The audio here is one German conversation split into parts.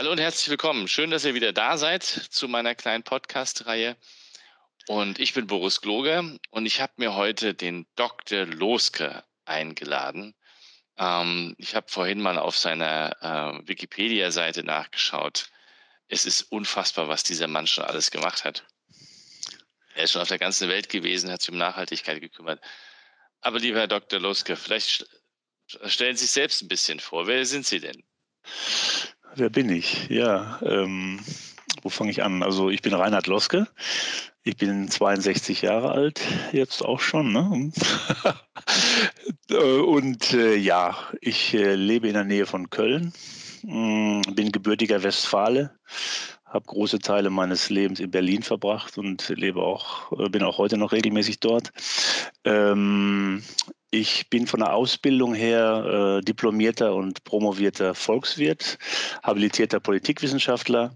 Hallo und herzlich willkommen. Schön, dass ihr wieder da seid zu meiner kleinen Podcast-Reihe. Und ich bin Boris Gloger und ich habe mir heute den Dr. Loske eingeladen. Ähm, ich habe vorhin mal auf seiner äh, Wikipedia-Seite nachgeschaut. Es ist unfassbar, was dieser Mann schon alles gemacht hat. Er ist schon auf der ganzen Welt gewesen, hat sich um Nachhaltigkeit gekümmert. Aber lieber Herr Dr. Loske, vielleicht stellen Sie sich selbst ein bisschen vor. Wer sind Sie denn? Wer bin ich? Ja, ähm, wo fange ich an? Also ich bin Reinhard Loske. Ich bin 62 Jahre alt, jetzt auch schon. Ne? Und äh, ja, ich äh, lebe in der Nähe von Köln, mh, mm, bin gebürtiger Westfale, habe große Teile meines Lebens in Berlin verbracht und lebe auch, äh, bin auch heute noch regelmäßig dort. Ähm, ich bin von der Ausbildung her äh, diplomierter und promovierter Volkswirt, habilitierter Politikwissenschaftler,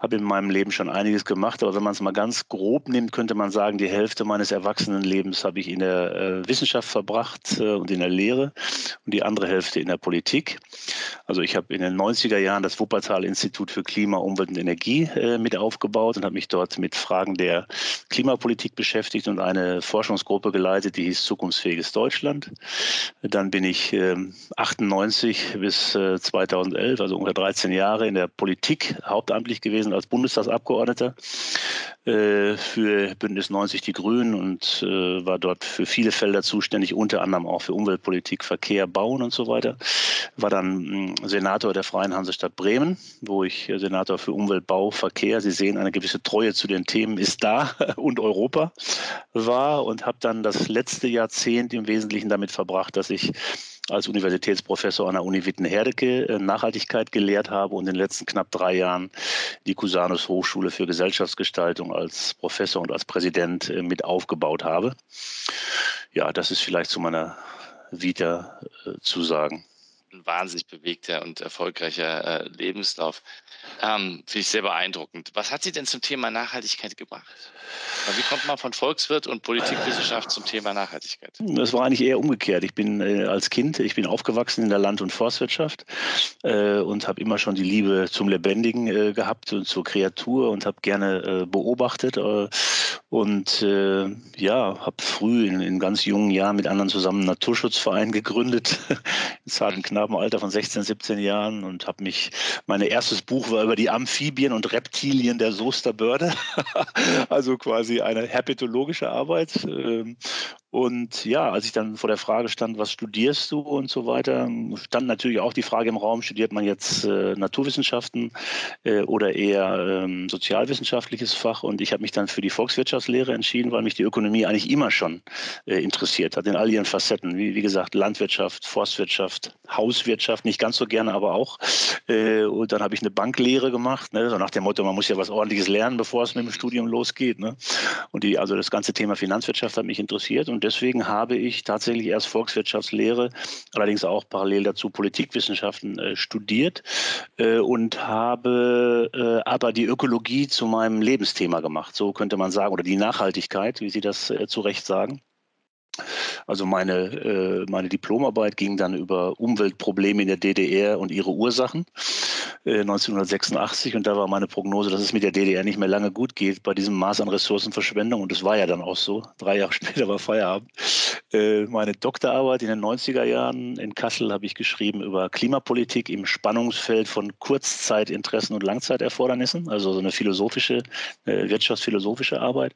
habe in meinem Leben schon einiges gemacht, aber wenn man es mal ganz grob nimmt, könnte man sagen, die Hälfte meines Erwachsenenlebens habe ich in der äh, Wissenschaft verbracht äh, und in der Lehre und die andere Hälfte in der Politik. Also ich habe in den 90er Jahren das Wuppertal-Institut für Klima, Umwelt und Energie äh, mit aufgebaut und habe mich dort mit Fragen der Klimapolitik beschäftigt und eine Forschungsgruppe geleitet, die hieß Zukunftsfähiges Deutschland. Deutschland. Dann bin ich äh, 98 bis äh, 2011, also ungefähr 13 Jahre in der Politik hauptamtlich gewesen als Bundestagsabgeordneter äh, für Bündnis 90 Die Grünen und äh, war dort für viele Felder zuständig, unter anderem auch für Umweltpolitik, Verkehr, Bauen und so weiter. War dann mh, hm, Senator der Freien Hansestadt Bremen, wo ich äh, Senator für Umwelt, Bau, Verkehr, Sie sehen, eine gewisse Treue zu den Themen ist da und Europa war und habe dann das letzte Jahrzehnt im Wesentlichen damit verbracht, dass ich als Universitätsprofessor an der Uni Wittenherdecke äh, Nachhaltigkeit gelehrt habe und in den letzten knapp drei Jahren die Cusanus Hochschule für Gesellschaftsgestaltung als Professor und als Präsident äh, mit aufgebaut habe. Ja, das ist vielleicht zu meiner Vita äh, zu sagen. Ein wahnsinnig bewegter und erfolgreicher Lebenslauf. Ähm, Finde ich sehr beeindruckend. Was hat Sie denn zum Thema Nachhaltigkeit gebracht? Wie kommt man von Volkswirt und Politikwissenschaft zum Thema Nachhaltigkeit? Das war eigentlich eher umgekehrt. Ich bin äh, als Kind, ich bin aufgewachsen in der Land- und Forstwirtschaft äh, und habe immer schon die Liebe zum Lebendigen äh, gehabt und zur Kreatur und habe gerne äh, beobachtet äh, und äh, ja, habe früh in, in, ganz jungen Jahren mit anderen zusammen einen Naturschutzverein gegründet, im zarten mhm. Knabenalter von 16, 17 Jahren und habe mich, mein erstes Buch war über die Amphibien und Reptilien der Soesterbörde, also quasi eine herpetologische Arbeit. Und ja, als ich dann vor der Frage stand, was studierst du und so weiter, stand natürlich auch die Frage im Raum, studiert man jetzt äh, Naturwissenschaften äh, oder eher ähm, sozialwissenschaftliches Fach? Und ich habe mich dann für die Volkswirtschaftslehre entschieden, weil mich die Ökonomie eigentlich immer schon äh, interessiert hat, in all ihren Facetten. Wie, wie gesagt, Landwirtschaft, Forstwirtschaft, Hauswirtschaft, nicht ganz so gerne, aber auch. Äh, und dann habe ich eine Banklehre gemacht, ne? so nach dem Motto, man muss ja was Ordentliches lernen, bevor es mit dem Studium losgeht. Ne? Und die, also das ganze Thema Finanzwirtschaft hat mich interessiert. Und deswegen habe ich tatsächlich erst Volkswirtschaftslehre, allerdings auch parallel dazu Politikwissenschaften äh, studiert äh, und habe äh, aber die Ökologie zu meinem Lebensthema gemacht, so könnte man sagen, oder die Nachhaltigkeit, wie Sie das äh, zu Recht sagen. Also meine, äh, meine Diplomarbeit ging dann über Umweltprobleme in der DDR und ihre Ursachen äh, 1986 und da war meine Prognose, dass es mit der DDR nicht mehr lange gut geht bei diesem Maß an Ressourcenverschwendung und das war ja dann auch so. Drei Jahre später war Feierabend. Äh, meine Doktorarbeit in den 90er Jahren in Kassel habe ich geschrieben über Klimapolitik im Spannungsfeld von Kurzzeitinteressen und Langzeiterfordernissen, also so eine philosophische, äh, wirtschaftsphilosophische Arbeit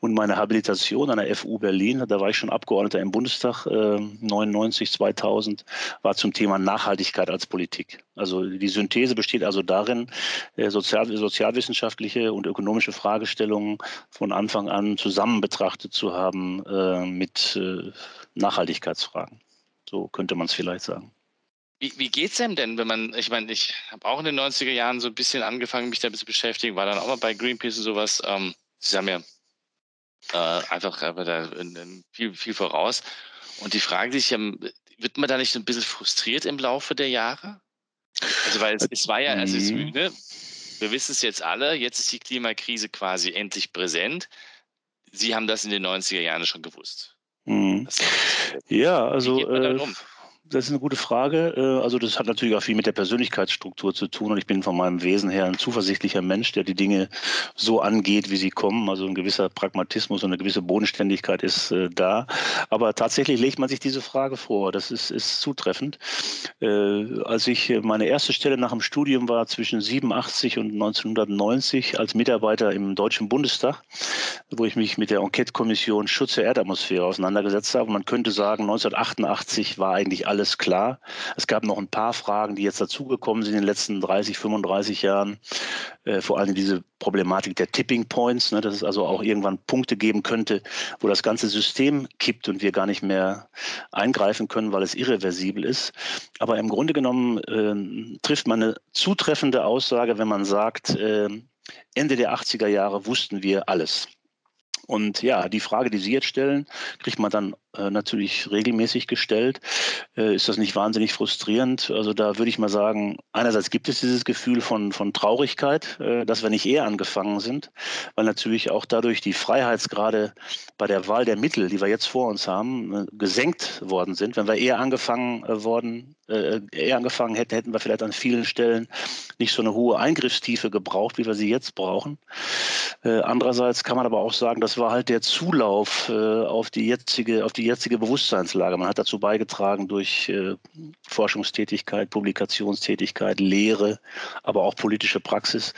und meine Habilitation an der FU Berlin, da war ich schon Abgeordneter im Bundestag äh, 99, 2000, war zum Thema Nachhaltigkeit als Politik. Also die Synthese besteht also darin, äh, sozial, sozialwissenschaftliche und ökonomische Fragestellungen von Anfang an zusammen betrachtet zu haben äh, mit äh, Nachhaltigkeitsfragen. So könnte man es vielleicht sagen. Wie, wie geht's einem denn, wenn man, ich meine, ich habe auch in den 90er Jahren so ein bisschen angefangen, mich damit zu beschäftigen, war dann auch mal bei Greenpeace und sowas. Ähm, sie haben ja äh, einfach äh, da in, in viel, viel voraus. Und die Frage, die sich wird man da nicht ein bisschen frustriert im Laufe der Jahre? Also, weil es, es war ja, also es, mhm. ne, wir wissen es jetzt alle, jetzt ist die Klimakrise quasi endlich präsent. Sie haben das in den 90er Jahren schon gewusst. Mhm. Ja, also. Äh, das ist eine gute Frage. Äh, also das hat natürlich auch viel mit der Persönlichkeitsstruktur zu tun und ich bin von meinem Wesen her ein zuversichtlicher Mensch, der die Dinge so angeht, wie sie kommen. Also ein gewisser Pragmatismus und eine gewisse Bodenständigkeit ist äh, da. Aber tatsächlich legt man sich diese Frage vor. Das ist, ist zutreffend. Äh, als ich meine erste Stelle nach dem Studium war zwischen 87 und 1990 als Mitarbeiter im Deutschen Bundestag, wo ich mich mit der Enquete-Kommission Schutz der Erdatmosphäre auseinandergesetzt habe. Man könnte sagen, 1988 war eigentlich alles klar. Es gab noch ein paar Fragen, die jetzt dazugekommen sind in den letzten 30, 35 Jahren. Äh, vor allem diese Problematik der Tipping Points, ne, dass es also auch irgendwann Punkte geben könnte, wo das ganze System kippt und wir gar nicht mehr eingreifen können, weil es irreversibel ist. Aber im Grunde genommen äh, trifft man eine zutreffende Aussage, wenn man sagt, äh, Ende der 80er Jahre wussten wir alles. Und ja, die Frage, die Sie jetzt stellen, kriegt man dann natürlich regelmäßig gestellt. Äh, ist das nicht wahnsinnig frustrierend? Also da würde ich mal sagen, einerseits gibt es dieses Gefühl von, von Traurigkeit, äh, dass wir nicht eher angefangen sind, weil natürlich auch dadurch die Freiheitsgrade bei der Wahl der Mittel, die wir jetzt vor uns haben, äh, gesenkt worden sind. Wenn wir eher angefangen äh, worden, äh, eher angefangen hätten, hätten wir vielleicht an vielen Stellen nicht so eine hohe Eingriffstiefe gebraucht, wie wir sie jetzt brauchen. andererseits kann man aber auch sagen, das war halt der Zulauf auf die jetzige, auf die die jetzige Bewusstseinslage. Man hat dazu beigetragen durch äh, Forschungstätigkeit, Publikationstätigkeit, Lehre, aber auch politische Praxis,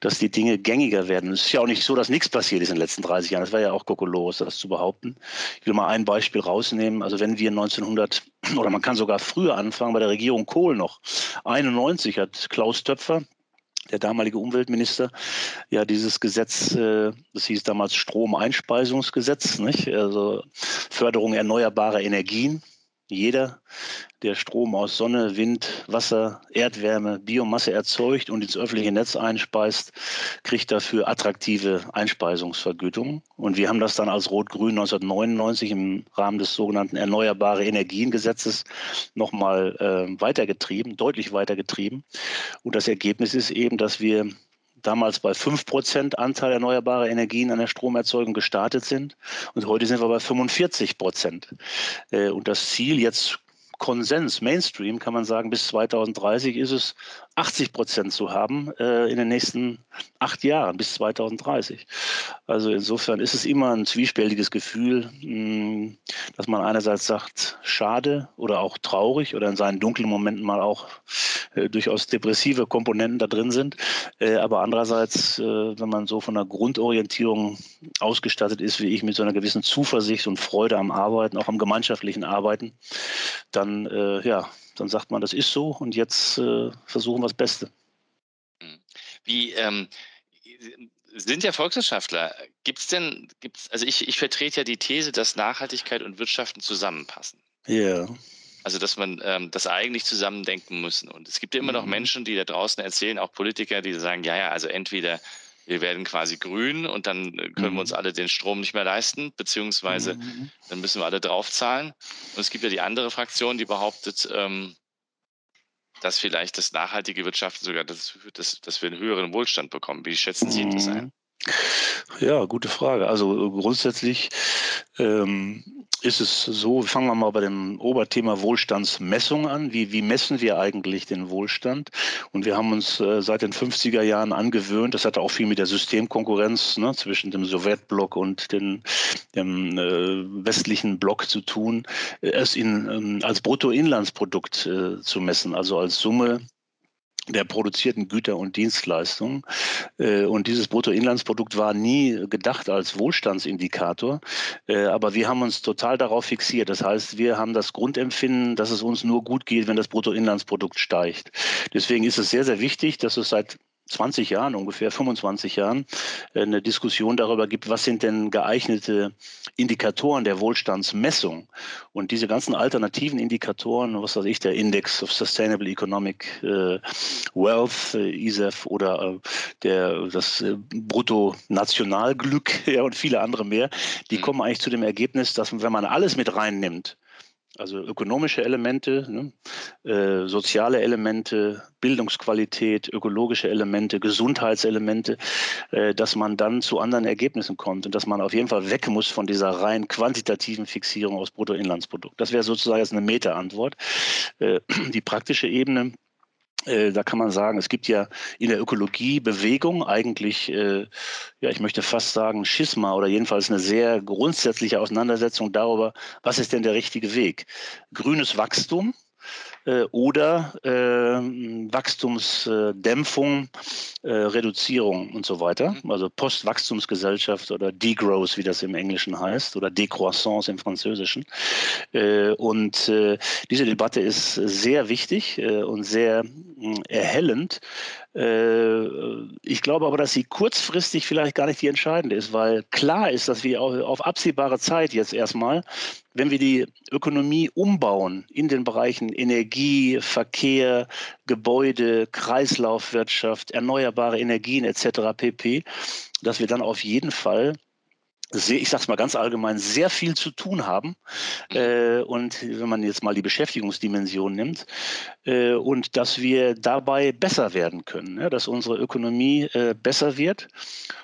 dass die Dinge gängiger werden. Es ist ja auch nicht so, dass nichts passiert ist in den letzten 30 Jahren. Das wäre ja auch kokolos, das zu behaupten. Ich will mal ein Beispiel rausnehmen. Also wenn wir 1900 oder man kann sogar früher anfangen, bei der Regierung Kohl noch. 91 hat Klaus Töpfer der damalige Umweltminister ja dieses Gesetz, äh, das hieß damals Stromeinspeisungsgesetz, nicht? also Förderung erneuerbarer Energien. Jeder, der Strom aus Sonne, Wind, Wasser, Erdwärme, Biomasse erzeugt und ins öffentliche Netz einspeist, kriegt dafür attraktive Einspeisungsvergütungen. Und wir haben das dann als Rot-Grün 1999 im Rahmen des sogenannten Erneuerbare Energiengesetzes nochmal äh, weitergetrieben, deutlich weitergetrieben. Und das Ergebnis ist eben, dass wir damals bei 5% Anteil erneuerbarer Energien an der Stromerzeugung gestartet sind. Und heute sind wir bei 45 Prozent. Äh, und das Ziel jetzt Konsens, Mainstream, kann man sagen, bis 2030 ist es 80 Prozent zu haben äh, in den nächsten acht Jahren bis 2030. Also insofern ist es immer ein zwiespältiges Gefühl, mh, dass man einerseits sagt, schade oder auch traurig oder in seinen dunklen Momenten mal auch äh, durchaus depressive Komponenten da drin sind. Äh, aber andererseits, äh, wenn man so von der Grundorientierung ausgestattet ist, wie ich, mit so einer gewissen Zuversicht und Freude am Arbeiten, auch am gemeinschaftlichen Arbeiten, dann äh, ja, dann sagt man, das ist so und jetzt äh, versuchen wir das Beste. Hm. Wie ähm, sind ja Volkswirtschaftler. Gibt es denn, gibt's, also ich, ich vertrete ja die These, dass Nachhaltigkeit und Wirtschaften zusammenpassen. Ja. Yeah. Also, dass man ähm, das eigentlich zusammendenken müssen. Und es gibt ja immer noch mhm. Menschen, die da draußen erzählen, auch Politiker, die sagen, ja, ja, also entweder wir werden quasi grün und dann äh, können mhm. wir uns mhm. alle den Strom nicht mehr leisten, beziehungsweise mhm. dann müssen wir alle draufzahlen. Und es gibt ja die andere Fraktion, die behauptet, ähm, dass vielleicht das nachhaltige Wirtschaften sogar dazu führt, dass, dass wir einen höheren Wohlstand bekommen. Wie schätzen Sie mhm. das ein? Ja, gute Frage. Also grundsätzlich ähm, ist es so, fangen wir mal bei dem Oberthema Wohlstandsmessung an. Wie, wie messen wir eigentlich den Wohlstand? Und wir haben uns äh, seit den 50er Jahren angewöhnt, das hat auch viel mit der Systemkonkurrenz ne, zwischen dem Sowjetblock und den, dem äh, westlichen Block zu tun, äh, es in, ähm, als Bruttoinlandsprodukt äh, zu messen, also als Summe der produzierten Güter und Dienstleistungen. Äh, und dieses Bruttoinlandsprodukt war nie gedacht als Wohlstandsindikator, äh, aber wir haben uns total darauf fixiert. Das heißt, wir haben das Grundempfinden, dass es uns nur gut geht, wenn das Bruttoinlandsprodukt steigt. Deswegen ist es sehr, sehr wichtig, dass es seit 20 Jahren, ungefähr 25 Jahren, äh, eine Diskussion darüber gibt, was sind denn geeignete Indikatoren der Wohlstandsmessung. Und diese ganzen alternativen Indikatoren, was weiß ich, der Index of Sustainable Economic äh, Wealth, äh, ISEF oder der, das Bruttonationalglück ja, und viele andere mehr, die mhm. kommen eigentlich zu dem Ergebnis, dass wenn man alles mit reinnimmt, also ökonomische Elemente, ne, äh, soziale Elemente, Bildungsqualität, ökologische Elemente, Gesundheitselemente, äh, dass man dann zu anderen Ergebnissen kommt und dass man auf jeden Fall weg muss von dieser rein quantitativen Fixierung aus Bruttoinlandsprodukt. Das wäre sozusagen jetzt eine Meta-Antwort. Äh, die praktische Ebene da kann man sagen, es gibt ja in der Ökologie Bewegung eigentlich, äh, ja, ich möchte fast sagen, Schisma oder jedenfalls eine sehr grundsätzliche Auseinandersetzung darüber, was ist denn der richtige Weg? Grünes Wachstum, äh, oder äh, Wachstumsdämpfung, äh, Reduzierung und so weiter. Mhm. Also Postwachstumsgesellschaft oder Degrowth, wie das im Englischen heißt, oder Décroissance im Französischen. Äh, und äh, diese Debatte ist sehr wichtig äh, und sehr erhellend. Ich glaube aber, dass sie kurzfristig vielleicht gar nicht die entscheidende ist, weil klar ist, dass wir auf absehbare Zeit jetzt erstmal wenn wir die Ökonomie umbauen in den Bereichen Energie, Verkehr, Gebäude, Kreislaufwirtschaft, erneuerbare Energien etc. pp, dass wir dann auf jeden Fall sehr, ich sage es mal ganz allgemein, sehr viel zu tun haben. Mhm. Äh, und wenn man jetzt mal die Beschäftigungsdimension nimmt, äh, und dass wir dabei besser werden können, ja, dass unsere Ökonomie äh, besser wird.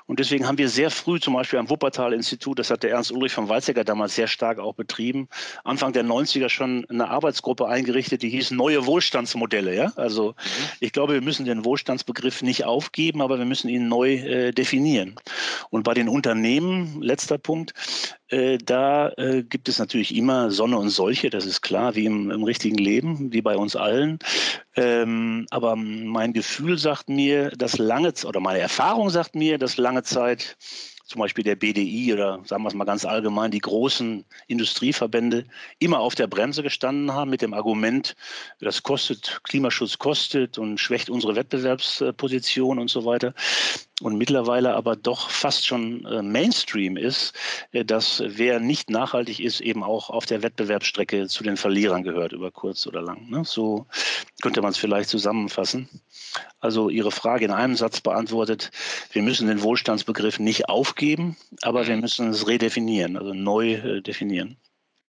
Und deswegen haben wir sehr früh zum Beispiel am Wuppertal-Institut, das hat der Ernst Ulrich von Weizsäcker damals sehr stark auch betrieben, Anfang der 90er schon eine Arbeitsgruppe eingerichtet, die hieß Neue Wohlstandsmodelle. Ja? Also mhm. ich glaube, wir müssen den Wohlstandsbegriff nicht aufgeben, aber wir müssen ihn neu äh, definieren. Und bei den Unternehmen, letzter Punkt, äh, da äh, gibt es natürlich immer Sonne und Solche, das ist klar, wie im, im richtigen Leben, wie bei uns allen. Ähm, aber mein Gefühl sagt mir, dass lange, oder meine Erfahrung sagt mir, dass lange Zeit zum Beispiel der BDI oder sagen wir es mal ganz allgemein, die großen Industrieverbände immer auf der Bremse gestanden haben mit dem Argument, das kostet, Klimaschutz kostet und schwächt unsere Wettbewerbsposition und so weiter und mittlerweile aber doch fast schon äh, Mainstream ist, äh, dass wer nicht nachhaltig ist, eben auch auf der Wettbewerbsstrecke zu den Verlierern gehört, über kurz oder lang. Ne? So könnte man es vielleicht zusammenfassen. Also Ihre Frage in einem Satz beantwortet, wir müssen den Wohlstandsbegriff nicht aufgeben, aber wir mhm. müssen es redefinieren, also neu äh, definieren.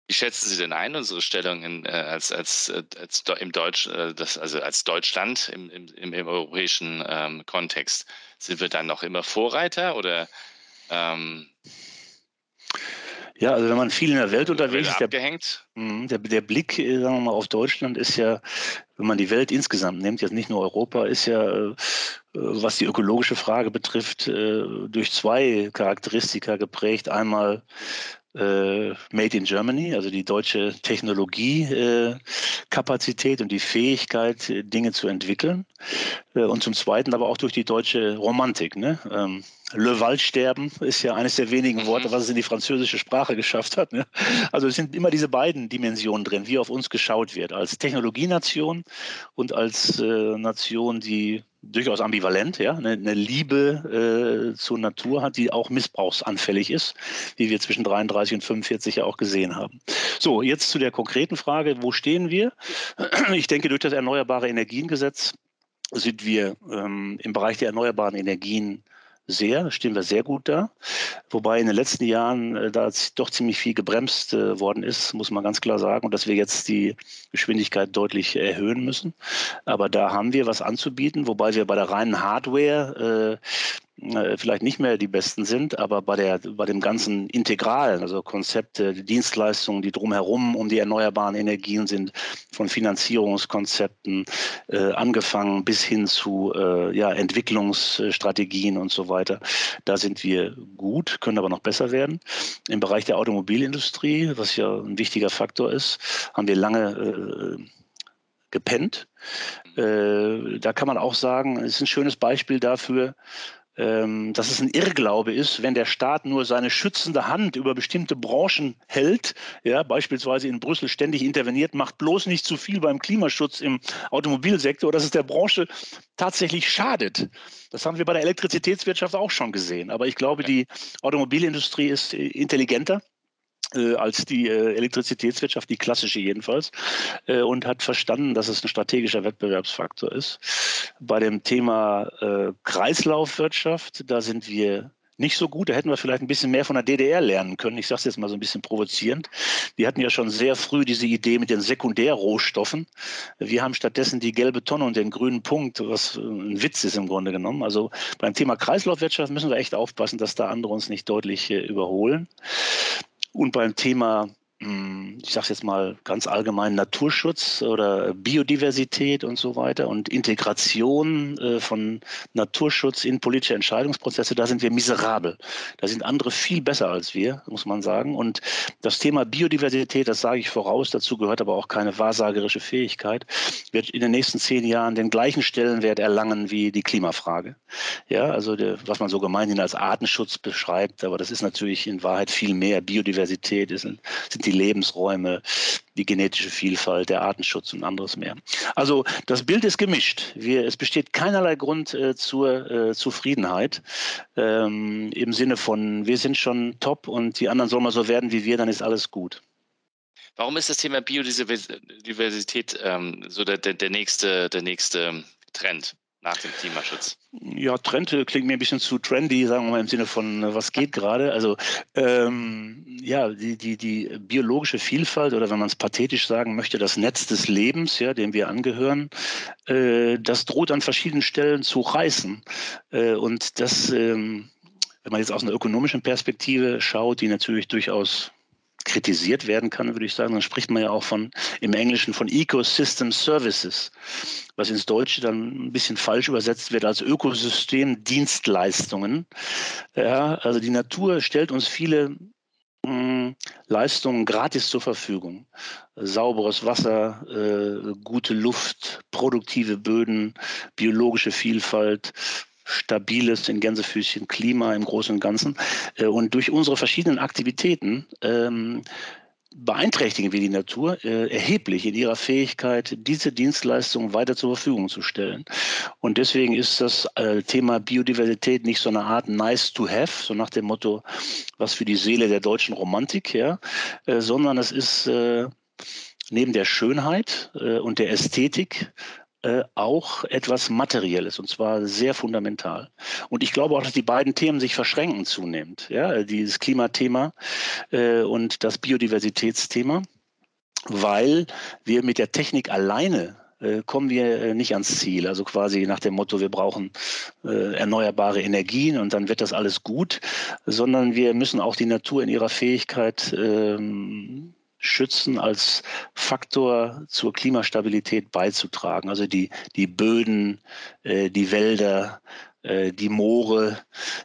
Wie schätzen Sie denn ein, unsere Stellung in, äh, als, als, äh, als, im Deutsch, äh, das, also als Deutschland im, im, im, europäischen ähm, Kontext? Sind wir dann noch immer Vorreiter oder ähm, ja, also wenn man viel in der Welt unterwegs ist, der, mhm, der, der, Blick äh, sagen wir mal, auf Deutschland ist ja, wenn man die Welt insgesamt nimmt, jetzt nicht nur Europa, ist ja, äh, was die ökologische Frage betrifft, durch zwei Charakteristika geprägt. Einmal äh, Made in Germany, also die deutsche Technologiekapazität äh, und die Fähigkeit, äh, Dinge zu entwickeln. Äh, und zum Zweiten aber auch durch die deutsche Romantik. Ne? Ähm, Le Waldsterben ist ja eines der wenigen Worte, mhm. was es in die französische Sprache geschafft hat. Ne? Also es sind immer diese beiden Dimensionen drin, wie auf uns geschaut wird, als Technologienation und als äh, Nation, die durchaus ambivalent, ja, eine, eine Liebe äh, zur Natur hat, die auch missbrauchsanfällig ist, wie wir zwischen 33 und 45 ja auch gesehen haben. So, jetzt zu der konkreten Frage, wo stehen wir? Ich denke, durch das Erneuerbare Energiengesetz sind wir ähm, im Bereich der erneuerbaren Energien sehr, stehen wir sehr gut da. Wobei in den letzten Jahren äh, da doch ziemlich viel gebremst äh, worden ist, muss man ganz klar sagen, und dass wir jetzt die Geschwindigkeit deutlich erhöhen müssen. Aber da haben wir was anzubieten, wobei wir bei der reinen Hardware äh, vielleicht nicht mehr die besten sind, aber bei, der, bei dem ganzen Integralen, also Konzepte, die Dienstleistungen, die drumherum um die erneuerbaren Energien sind, von Finanzierungskonzepten äh, angefangen bis hin zu äh, ja, Entwicklungsstrategien und so weiter, da sind wir gut, können aber noch besser werden. Im Bereich der Automobilindustrie, was ja ein wichtiger Faktor ist, haben wir lange äh, gepennt. Äh, da kann man auch sagen, es ist ein schönes Beispiel dafür, ähm, dass es ein Irrglaube ist, wenn der Staat nur seine schützende Hand über bestimmte Branchen hält, ja, beispielsweise in Brüssel ständig interveniert, macht bloß nicht zu viel beim Klimaschutz im Automobilsektor, dass es der Branche tatsächlich schadet. Das haben wir bei der Elektrizitätswirtschaft auch schon gesehen. Aber ich glaube, die Automobilindustrie ist äh, intelligenter äh, als die äh, Elektrizitätswirtschaft, die klassische jedenfalls, äh, und hat verstanden, dass es ein strategischer Wettbewerbsfaktor ist. Bei dem Thema äh, Kreislaufwirtschaft, da sind wir nicht so gut. Da hätten wir vielleicht ein bisschen mehr von der DDR lernen können. Ich sage es jetzt mal so ein bisschen provozierend. Die hatten ja schon sehr früh diese Idee mit den Sekundärrohstoffen. Wir haben stattdessen die gelbe Tonne und den grünen Punkt, was ein Witz ist im Grunde genommen. Also beim Thema Kreislaufwirtschaft müssen wir echt aufpassen, dass da andere uns nicht deutlich äh, überholen. Und beim Thema ich sage jetzt mal ganz allgemein Naturschutz oder Biodiversität und so weiter und Integration äh, von Naturschutz in politische Entscheidungsprozesse, da sind wir miserabel. Da sind andere viel besser als wir, muss man sagen. Und das Thema Biodiversität, das sage ich voraus, dazu gehört aber auch keine wahrsagerische Fähigkeit, wird in den nächsten zehn Jahren den gleichen Stellenwert erlangen wie die Klimafrage. Ja, also der, was man so gemeinhin als Artenschutz beschreibt, aber das ist natürlich in Wahrheit viel mehr. Biodiversität ist, sind die die Lebensräume, die genetische Vielfalt, der Artenschutz und anderes mehr. Also das Bild ist gemischt. Wir, es besteht keinerlei Grund äh, zur äh, Zufriedenheit ähm, im Sinne von, wir sind schon top und die anderen sollen mal so werden wie wir, dann ist alles gut. Warum ist das Thema Biodiversität ähm, so der, der, der, nächste, der nächste Trend? Nach dem Klimaschutz? Ja, Trend klingt mir ein bisschen zu trendy, sagen wir mal im Sinne von, was geht gerade. Also ähm, ja, die, die, die biologische Vielfalt oder wenn man es pathetisch sagen möchte, das Netz des Lebens, ja, dem wir angehören, äh, das droht an verschiedenen Stellen zu reißen. Äh, und das, ähm, wenn man jetzt aus einer ökonomischen Perspektive schaut, die natürlich durchaus kritisiert werden kann, würde ich sagen, dann spricht man ja auch von im Englischen von Ecosystem Services, was ins Deutsche dann ein bisschen falsch übersetzt wird als Ökosystemdienstleistungen. Ja, also die Natur stellt uns viele mh, hm, Leistungen gratis zur Verfügung. Sauberes Wasser, äh, gute Luft, produktive Böden, biologische Vielfalt, stabiles, in Gänsefüßchen, Klima im Großen und Ganzen. Äh, und durch unsere verschiedenen Aktivitäten ähm, beeinträchtigen wir die Natur äh, erheblich in ihrer Fähigkeit, diese Dienstleistungen weiter zur Verfügung zu stellen. Und deswegen ist das äh, Thema Biodiversität nicht so eine Art nice to have, so nach dem Motto, was für die Seele der deutschen Romantik, ja, äh, sondern es ist äh, neben der Schönheit äh, und der Ästhetik äh, auch etwas Materielles und zwar sehr fundamental. Und ich glaube auch, dass die beiden Themen sich verschränken zunehmend. Ja, dieses Klimathema äh, und das Biodiversitätsthema, weil wir mit der Technik alleine äh, kommen wir äh, nicht ans Ziel. Also quasi nach dem Motto, wir brauchen erneuerbare Energien und dann wird das alles gut, sondern wir müssen auch die Natur in ihrer Fähigkeit ähm, schützen, als Faktor zur Klimastabilität beizutragen. Also die, die Böden, äh, die Wälder, äh, die Moore,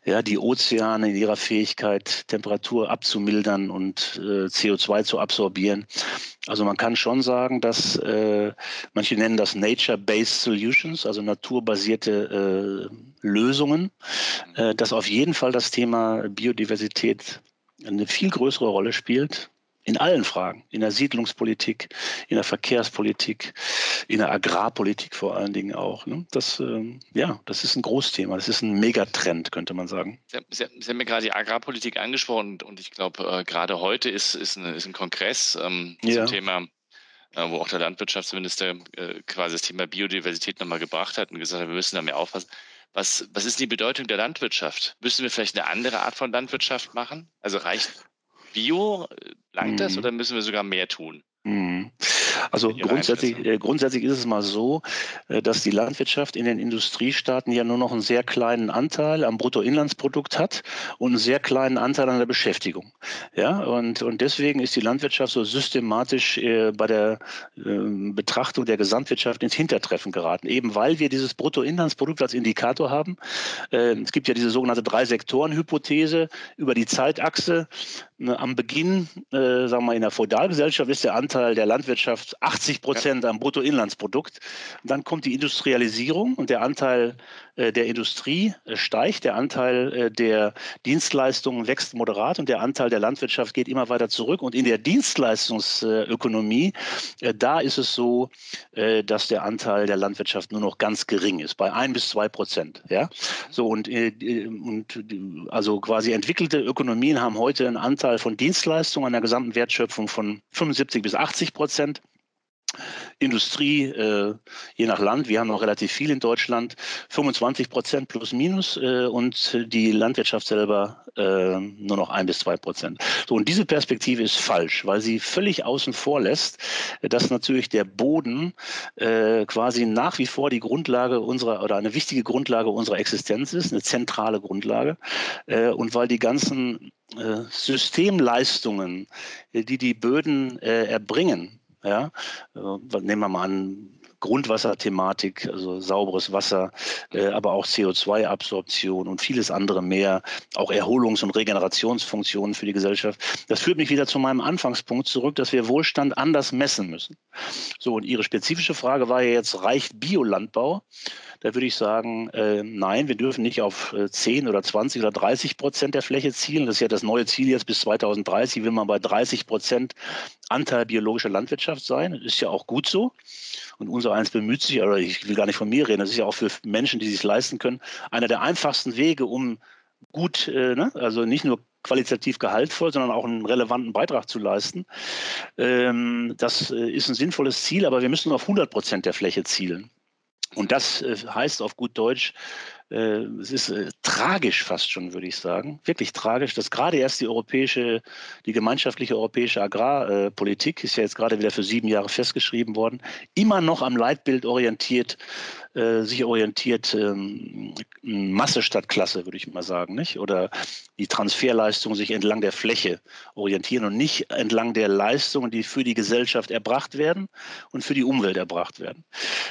ja, die Ozeane in ihrer Fähigkeit, Temperatur abzumildern und äh, CO2 zu absorbieren. Also man kann schon sagen, dass äh, manche nennen das Nature-Based Solutions, also naturbasierte äh, Lösungen, äh, dass auf jeden Fall das Thema Biodiversität eine viel größere Rolle spielt in allen Fragen, in der Siedlungspolitik, in der Verkehrspolitik, in der Agrarpolitik vor allen Dingen auch. Ne? Das, ähm, ja, das ist ein Großthema, das ist ein Megatrend, könnte man sagen. Sie, Sie, Sie haben mir gerade die Agrarpolitik angesprochen und ich glaube, äh, gerade heute ist, ist, eine, ist ein Kongress ähm, ja. zum Thema äh, wo auch der Landwirtschaftsminister äh, quasi das Thema Biodiversität nochmal gebracht hat und gesagt hat, wir müssen da mehr aufpassen. Was, was ist die Bedeutung der Landwirtschaft? Müssen wir vielleicht eine andere Art von Landwirtschaft machen? Also reicht Bio, langt mhm. das oder müssen wir sogar mehr tun? Mhm. Also grundsätzlich, äh, grundsätzlich ist es mal so, äh, dass die Landwirtschaft in den Industriestaaten ja nur noch einen sehr kleinen Anteil am Bruttoinlandsprodukt hat und einen sehr kleinen Anteil an der Beschäftigung. Ja, und, und deswegen ist die Landwirtschaft so systematisch äh, bei der äh, Betrachtung der Gesamtwirtschaft ins Hintertreffen geraten, eben weil wir dieses Bruttoinlandsprodukt als Indikator haben. Äh, es gibt ja diese sogenannte Drei-Sektoren-Hypothese über die Zeitachse. Ne, am Beginn, äh, sagen wir mal, in der Feudalgesellschaft ist der Anteil der Landwirtschaft 80 Prozent am Bruttoinlandsprodukt. Dann kommt die Industrialisierung und der Anteil der Industrie äh, steigt, der Anteil äh, der Dienstleistungen wächst moderat und der Anteil der Landwirtschaft geht immer weiter zurück. Und in der Dienstleistungsökonomie, da ist es so, dass der Anteil der Landwirtschaft nur noch ganz gering ist, bei ein bis zwei Prozent. Ja? So und, und also quasi entwickelte Ökonomien haben heute einen Anteil von Dienstleistungen an der gesamten Wertschöpfung von 75 bis 80 Prozent. Industrie, äh, je nach Land, wir haben noch relativ viel in Deutschland, 25 Prozent plus minus äh, und die Landwirtschaft selber äh, nur noch ein bis zwei Prozent. So, und diese Perspektive ist falsch, weil sie völlig außen vor lässt, dass natürlich der Boden äh, quasi nach wie vor die Grundlage unserer oder eine wichtige Grundlage unserer Existenz ist, eine zentrale Grundlage. Äh, und weil die ganzen äh, Systemleistungen, die die Böden erbringen, ja, äh, nehmen wir mal an, Grundwasserthematik, also sauberes Wasser, äh, aber auch CO2-Absorption und vieles andere mehr, auch Erholungs- und Regenerationsfunktionen für die Gesellschaft. Das führt mich wieder zu meinem Anfangspunkt zurück, dass wir Wohlstand anders messen müssen. So, und Ihre spezifische Frage war ja jetzt, reicht Biolandbau? Da würde ich sagen, äh, nein, wir dürfen nicht auf äh, 10 oder 20 oder 30 Prozent der Fläche zielen. Das ist ja das neue Ziel jetzt bis 2030, will man bei 30 Prozent Anteil biologischer Landwirtschaft sein. Ist ja auch gut so. Und unser eins bemüht sich, oder ich will gar nicht von mir reden, das ist ja auch für Menschen, die sich leisten können, einer der einfachsten Wege, um gut, äh, ne? also nicht nur qualitativ gehaltvoll, sondern auch einen relevanten Beitrag zu leisten. Ähm, das äh, ist ein sinnvolles Ziel, aber wir müssen auf 100 Prozent der Fläche zielen. Und das äh, heißt auf gut Deutsch, äh, es ist äh, tragisch fast schon, würde ich sagen, wirklich tragisch, dass gerade erst die europäische, die gemeinschaftliche europäische Agrarpolitik, ist ja jetzt gerade wieder für sieben Jahre festgeschrieben worden, immer noch am Leitbild orientiert äh, sich orientiert, ähm, Masse statt Klasse, würde ich mal sagen, nicht? Oder die Transferleistung sich entlang der Fläche orientieren und nicht entlang der Leistungen, die für die Gesellschaft erbracht werden und für die Umwelt erbracht werden.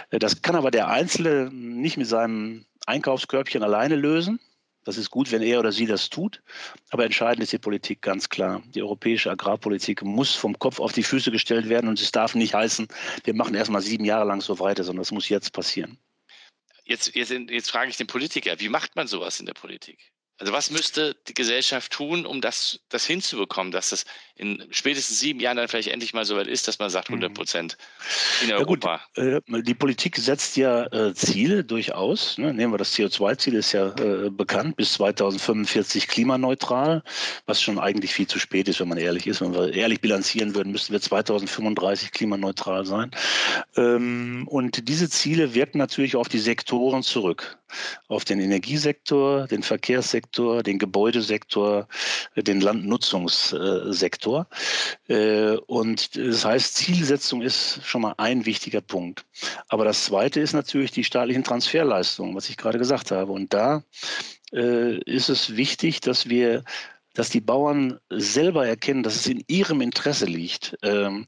Äh, das kann aber der Einzelne nicht mit seinem Einkaufskörbchen alleine lösen. Das ist gut, wenn er oder sie das tut. Aber entscheidend ist die Politik ganz klar. Die europäische Agrarpolitik muss vom Kopf auf die Füße gestellt werden und es darf nicht heißen, wir machen erst mal sieben Jahre lang so weiter, sondern es muss jetzt passieren. Jetzt, jetzt, jetzt frage ich den Politiker, wie macht man sowas in der Politik? Also was müsste die Gesellschaft tun, um das, das hinzubekommen, dass das in spätestens sieben Jahren dann vielleicht endlich mal so weit ist, dass man sagt 100 mhm. Prozent in Europa? Ja gut, äh, die Politik setzt ja äh, Ziele durchaus. Ne? Nehmen wir das CO2-Ziel, ist ja äh, bekannt, bis 2045 klimaneutral, was schon eigentlich viel zu spät ist, wenn man ehrlich ist. Wenn wir ehrlich bilanzieren würden, müssten wir 2035 klimaneutral sein. Ähm, und diese Ziele wirken natürlich auf die Sektoren zurück. Auf den Energiesektor, den Verkehrssektor, den Gebäudesektor, den Landnutzungssektor. Sektor. Äh, und das heißt, Zielsetzung ist schon mal ein wichtiger Punkt. Aber das Zweite ist natürlich die staatlichen Transferleistungen, was ich gerade gesagt habe. Und da äh, ist es wichtig, dass wir dass die Bauern selber erkennen, dass es in ihrem Interesse liegt, ähm,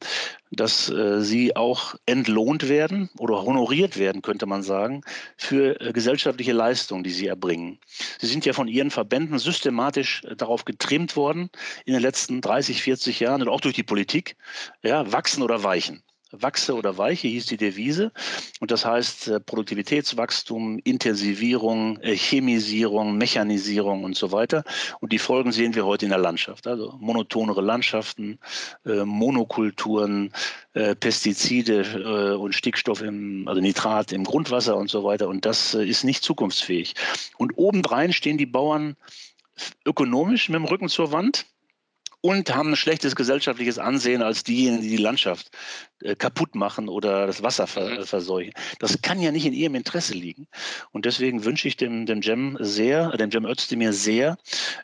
dass äh, sie auch entlohnt werden oder honoriert werden, könnte man sagen, für äh, gesellschaftliche Leistungen, die sie erbringen. Sie sind ja von ihren Verbänden systematisch äh, darauf getrimmt worden, in den letzten 30, 40 Jahren und auch durch die Politik, ja, wachsen oder weichen. Wachse oder Weiche hieß die Devise. Und das heißt äh, Produktivitätswachstum, Intensivierung, äh, Chemisierung, Mechanisierung und so weiter. Und die Folgen sehen wir heute in der Landschaft. Also monotonere Landschaften, äh, Monokulturen, Pestizide und Stickstoff im, also Nitrat im Grundwasser und so weiter. Und das ist nicht zukunftsfähig. Und obendrein stehen die Bauern ökonomisch mit dem Rücken zur Wand und haben ein schlechtes gesellschaftliches Ansehen als diejenigen, die die Landschaft kaputt machen oder das Wasser ver mhm. verseuchen. Das kann ja nicht in ihrem Interesse liegen. Und deswegen wünsche ich dem, dem Jem sehr, dem Jem Özdemir sehr,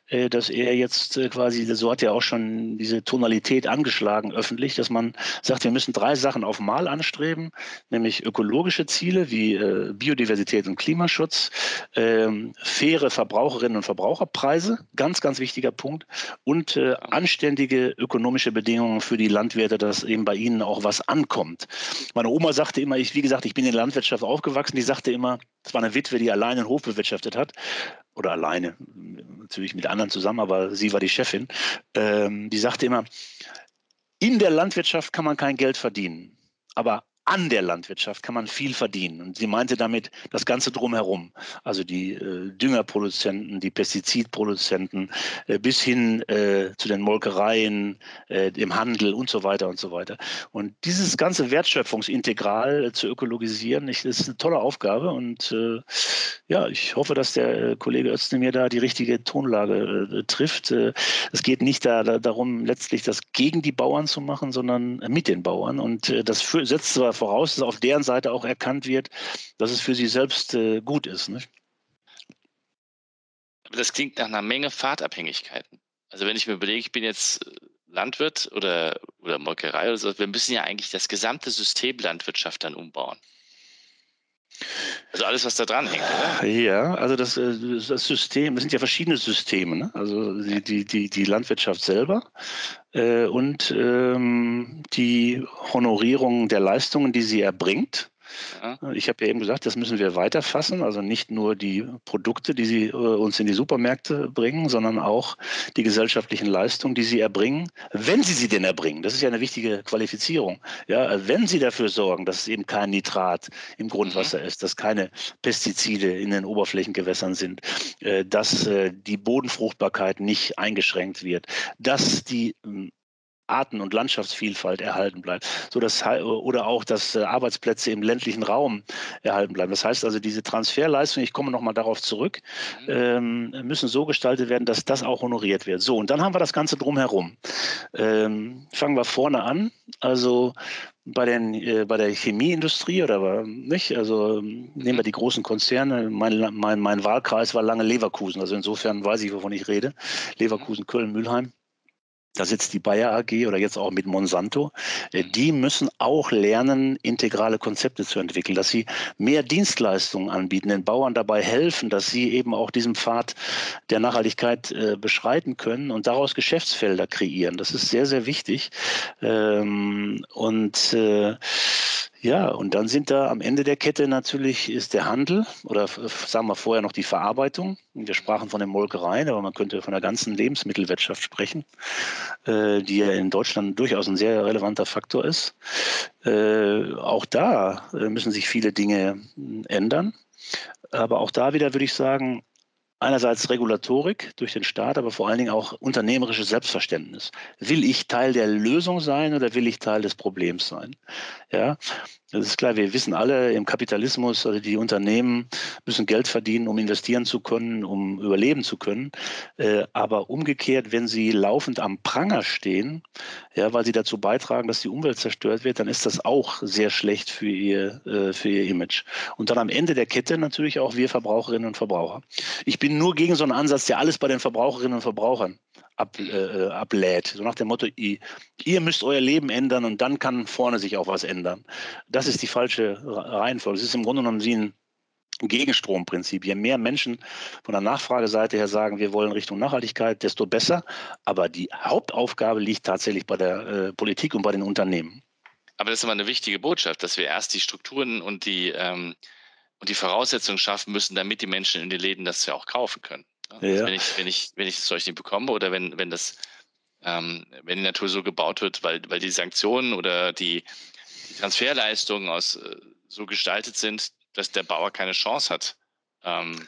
äh, dass er jetzt äh, quasi, so hat er auch schon diese Tonalität angeschlagen öffentlich, dass man sagt, wir müssen drei Sachen auf Mal anstreben, nämlich ökologische Ziele wie äh, Biodiversität und Klimaschutz, ähm, faire Verbraucherinnen und Verbraucherpreise, ganz, ganz wichtiger Punkt, und äh, anständige ökonomische Bedingungen für die Landwirte, dass eben bei ihnen auch was ankommt. Meine Oma sagte immer, ich, wie gesagt, ich bin in der Landwirtschaft aufgewachsen, die sagte immer, es war eine Witwe, die alleine einen Hof bewirtschaftet hat, oder alleine, natürlich mit anderen zusammen, aber sie war die Chefin, ähm, die sagte immer, in der Landwirtschaft kann man kein Geld verdienen, aber an der Landwirtschaft kann man viel verdienen. Und sie meinte damit das Ganze drumherum. Also die äh, Düngerproduzenten, die Pestizidproduzenten, äh, bis hin äh, zu den Molkereien, äh, dem Handel und so weiter und so weiter. Und dieses ganze Wertschöpfungsintegral zu ökologisieren, ich, ist eine tolle Aufgabe. Und äh, ja, ich hoffe, dass der äh, Kollege Özdemir da die richtige Tonlage trifft. es geht nicht da, da, darum, letztlich das gegen die Bauern zu machen, sondern mit den Bauern. Und das für, setzt zwar voraus, dass auf deren Seite auch erkannt wird, dass es für sie selbst äh, gut ist. Nicht? Aber das klingt nach einer Menge Fahrtabhängigkeiten. Also wenn ich mir überlege, ich bin jetzt äh, Landwirt oder, oder Molkerei oder so, wir müssen ja eigentlich das gesamte System Landwirtschaft dann umbauen. Also alles, was da dran hängt, oder? Ja, also das, äh, das System, das sind ja verschiedene Systeme, ne? Also die, die, die, die Landwirtschaft selber äh, und ähm, die Honorierung der Leistungen, die sie erbringt. Ja. Ich habe ja eben gesagt, das müssen wir weiterfassen, also nicht nur die Produkte, die sie äh, uns in die Supermärkte bringen, sondern auch die gesellschaftlichen Leistungen, die sie erbringen, wenn sie sie denn erbringen. Das ist ja eine wichtige Qualifizierung. Ja, wenn sie dafür sorgen, dass es eben kein Nitrat im Grundwasser mhm. ist, dass keine Pestizide in den Oberflächengewässern sind, äh, dass äh, die Bodenfruchtbarkeit nicht eingeschränkt wird, dass die hm, Arten- und Landschaftsvielfalt erhalten bleibt, so dass, oder auch, dass äh, Arbeitsplätze im ländlichen Raum erhalten bleiben. Das heißt also, diese Transferleistungen, ich komme nochmal darauf zurück, mhm. ähm, müssen so gestaltet werden, dass das auch honoriert wird. So, und dann haben wir das Ganze drumherum. Ähm, fangen wir vorne an. Also bei, den, äh, bei der Chemieindustrie oder nicht? Also nehmen wir mhm. die großen Konzerne. Mein, mein, mein Wahlkreis war lange Leverkusen. Also insofern weiß ich, wovon ich rede. Leverkusen, Köln, Mülheim da sitzt die Bayer AG oder jetzt auch mit Monsanto, äh, die müssen auch lernen, integrale Konzepte zu entwickeln, dass sie mehr Dienstleistungen anbieten, den Bauern dabei helfen, dass sie eben auch diesen Pfad der Nachhaltigkeit äh, beschreiten können und daraus Geschäftsfelder kreieren. Das ist sehr, sehr wichtig. Ähm, und äh, ja, und dann sind da am Ende der Kette natürlich ist der Handel oder sagen wir vorher noch die Verarbeitung. Wir sprachen von den Molkereien, aber man könnte von der ganzen Lebensmittelwirtschaft sprechen, äh, die ja in Deutschland durchaus ein sehr relevanter Faktor ist. Äh, auch da äh, müssen sich viele Dinge ändern. Aber auch da wieder würde ich sagen, einerseits Regulatorik durch den Staat, aber vor allen Dingen auch unternehmerisches Selbstverständnis. Will ich Teil der Lösung sein oder will ich Teil des Problems sein? Ja, das ist klar, wir wissen alle im Kapitalismus, also die Unternehmen müssen Geld verdienen, um investieren zu können, um überleben zu können. Äh, aber umgekehrt, wenn sie laufend am Pranger stehen, ja, weil sie dazu beitragen, dass die Umwelt zerstört wird, dann ist das auch sehr schlecht für ihr, äh, für ihr Image. Und dann am Ende der Kette natürlich auch wir Verbraucherinnen und Verbraucher. Ich bin nur gegen so einen Ansatz, der alles bei den Verbraucherinnen und Verbrauchern ab, äh, ablädt. So nach dem Motto, ihr, müsst euer Leben ändern und dann kann vorne sich auch was ändern. Das ist die falsche Reihenfolge. Es ist im Grunde genommen wie ein Gegenstromprinzip. Je mehr Menschen von der Nachfrageseite her sagen, wir wollen Richtung Nachhaltigkeit, desto besser. Aber die Hauptaufgabe liegt tatsächlich bei der äh, Politik und bei den Unternehmen. Aber das ist immer eine wichtige Botschaft, dass wir erst die Strukturen und die, ähm, und die Voraussetzungen schaffen müssen, damit die Menschen in den Läden das ja auch kaufen können. Also ja. wenn, ich, wenn, ich, wenn ich das Zeug nicht bekomme oder wenn, wenn das ähm, wenn die Natur so gebaut wird, weil, weil die Sanktionen oder die, die Transferleistungen aus, äh, so gestaltet sind, dass der Bauer keine Chance hat, ähm,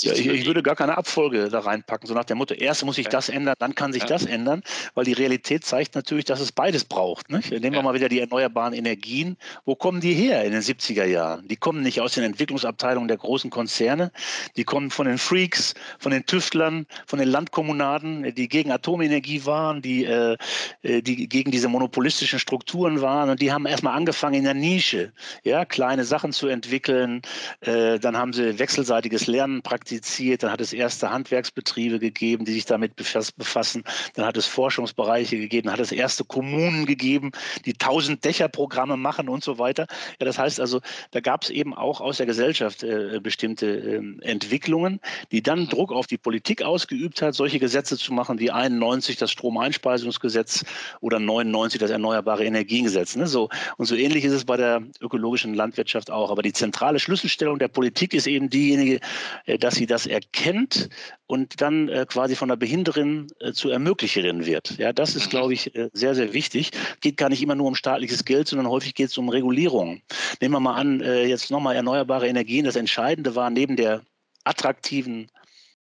ja, ich, ich, würde gar keine Abfolge da reinpacken, so nach dem Motto, erst muss ich das ändern, dann kann sich ja. das ändern, weil die Realität zeigt natürlich, dass es beides braucht. Nicht? Nehmen wir ja. mal wieder die erneuerbaren Energien. Wo kommen die her in den 70er Jahren? Die kommen nicht aus den Entwicklungsabteilungen der großen Konzerne, die kommen von den Freaks, von den Tüftlern, von den Landkommunaden, die gegen Atomenergie waren, die, äh, äh die gegen diese monopolistischen Strukturen waren und die haben erstmal angefangen in der Nische, ja, kleine Sachen zu entwickeln. Äh, dann haben sie wechselseitiges Lernen praktiziert, dann hat es erste Handwerksbetriebe gegeben, die sich damit befassen, dann hat es Forschungsbereiche gegeben, dann hat es erste Kommunen gegeben, die tausend Dächerprogramme machen und so weiter. Ja, das heißt also, da gab es eben auch aus der Gesellschaft äh, bestimmte äh, Entwicklungen, die dann Druck auf die Politik ausgeübt hat, solche Gesetze zu machen wie 91 das Stromeinspeisungsgesetz oder 99 das Erneuerbare Energiengesetz. Ne? So, und so ähnlich ist es bei der ökologischen Landwirtschaft auch. Aber die zentrale Schlüsselstellung der Politik ist eben diejenige, dass sie das erkennt und dann äh, quasi von der Behinderin äh, zur Ermöglicherin wird. Ja, das ist, mhm. glaube ich, äh, sehr, sehr wichtig. Geht gar nicht immer nur um staatliches Geld, sondern häufig geht es um Regulierung. Nehmen wir mal an, äh, jetzt nochmal erneuerbare Energien. Das Entscheidende war neben der attraktiven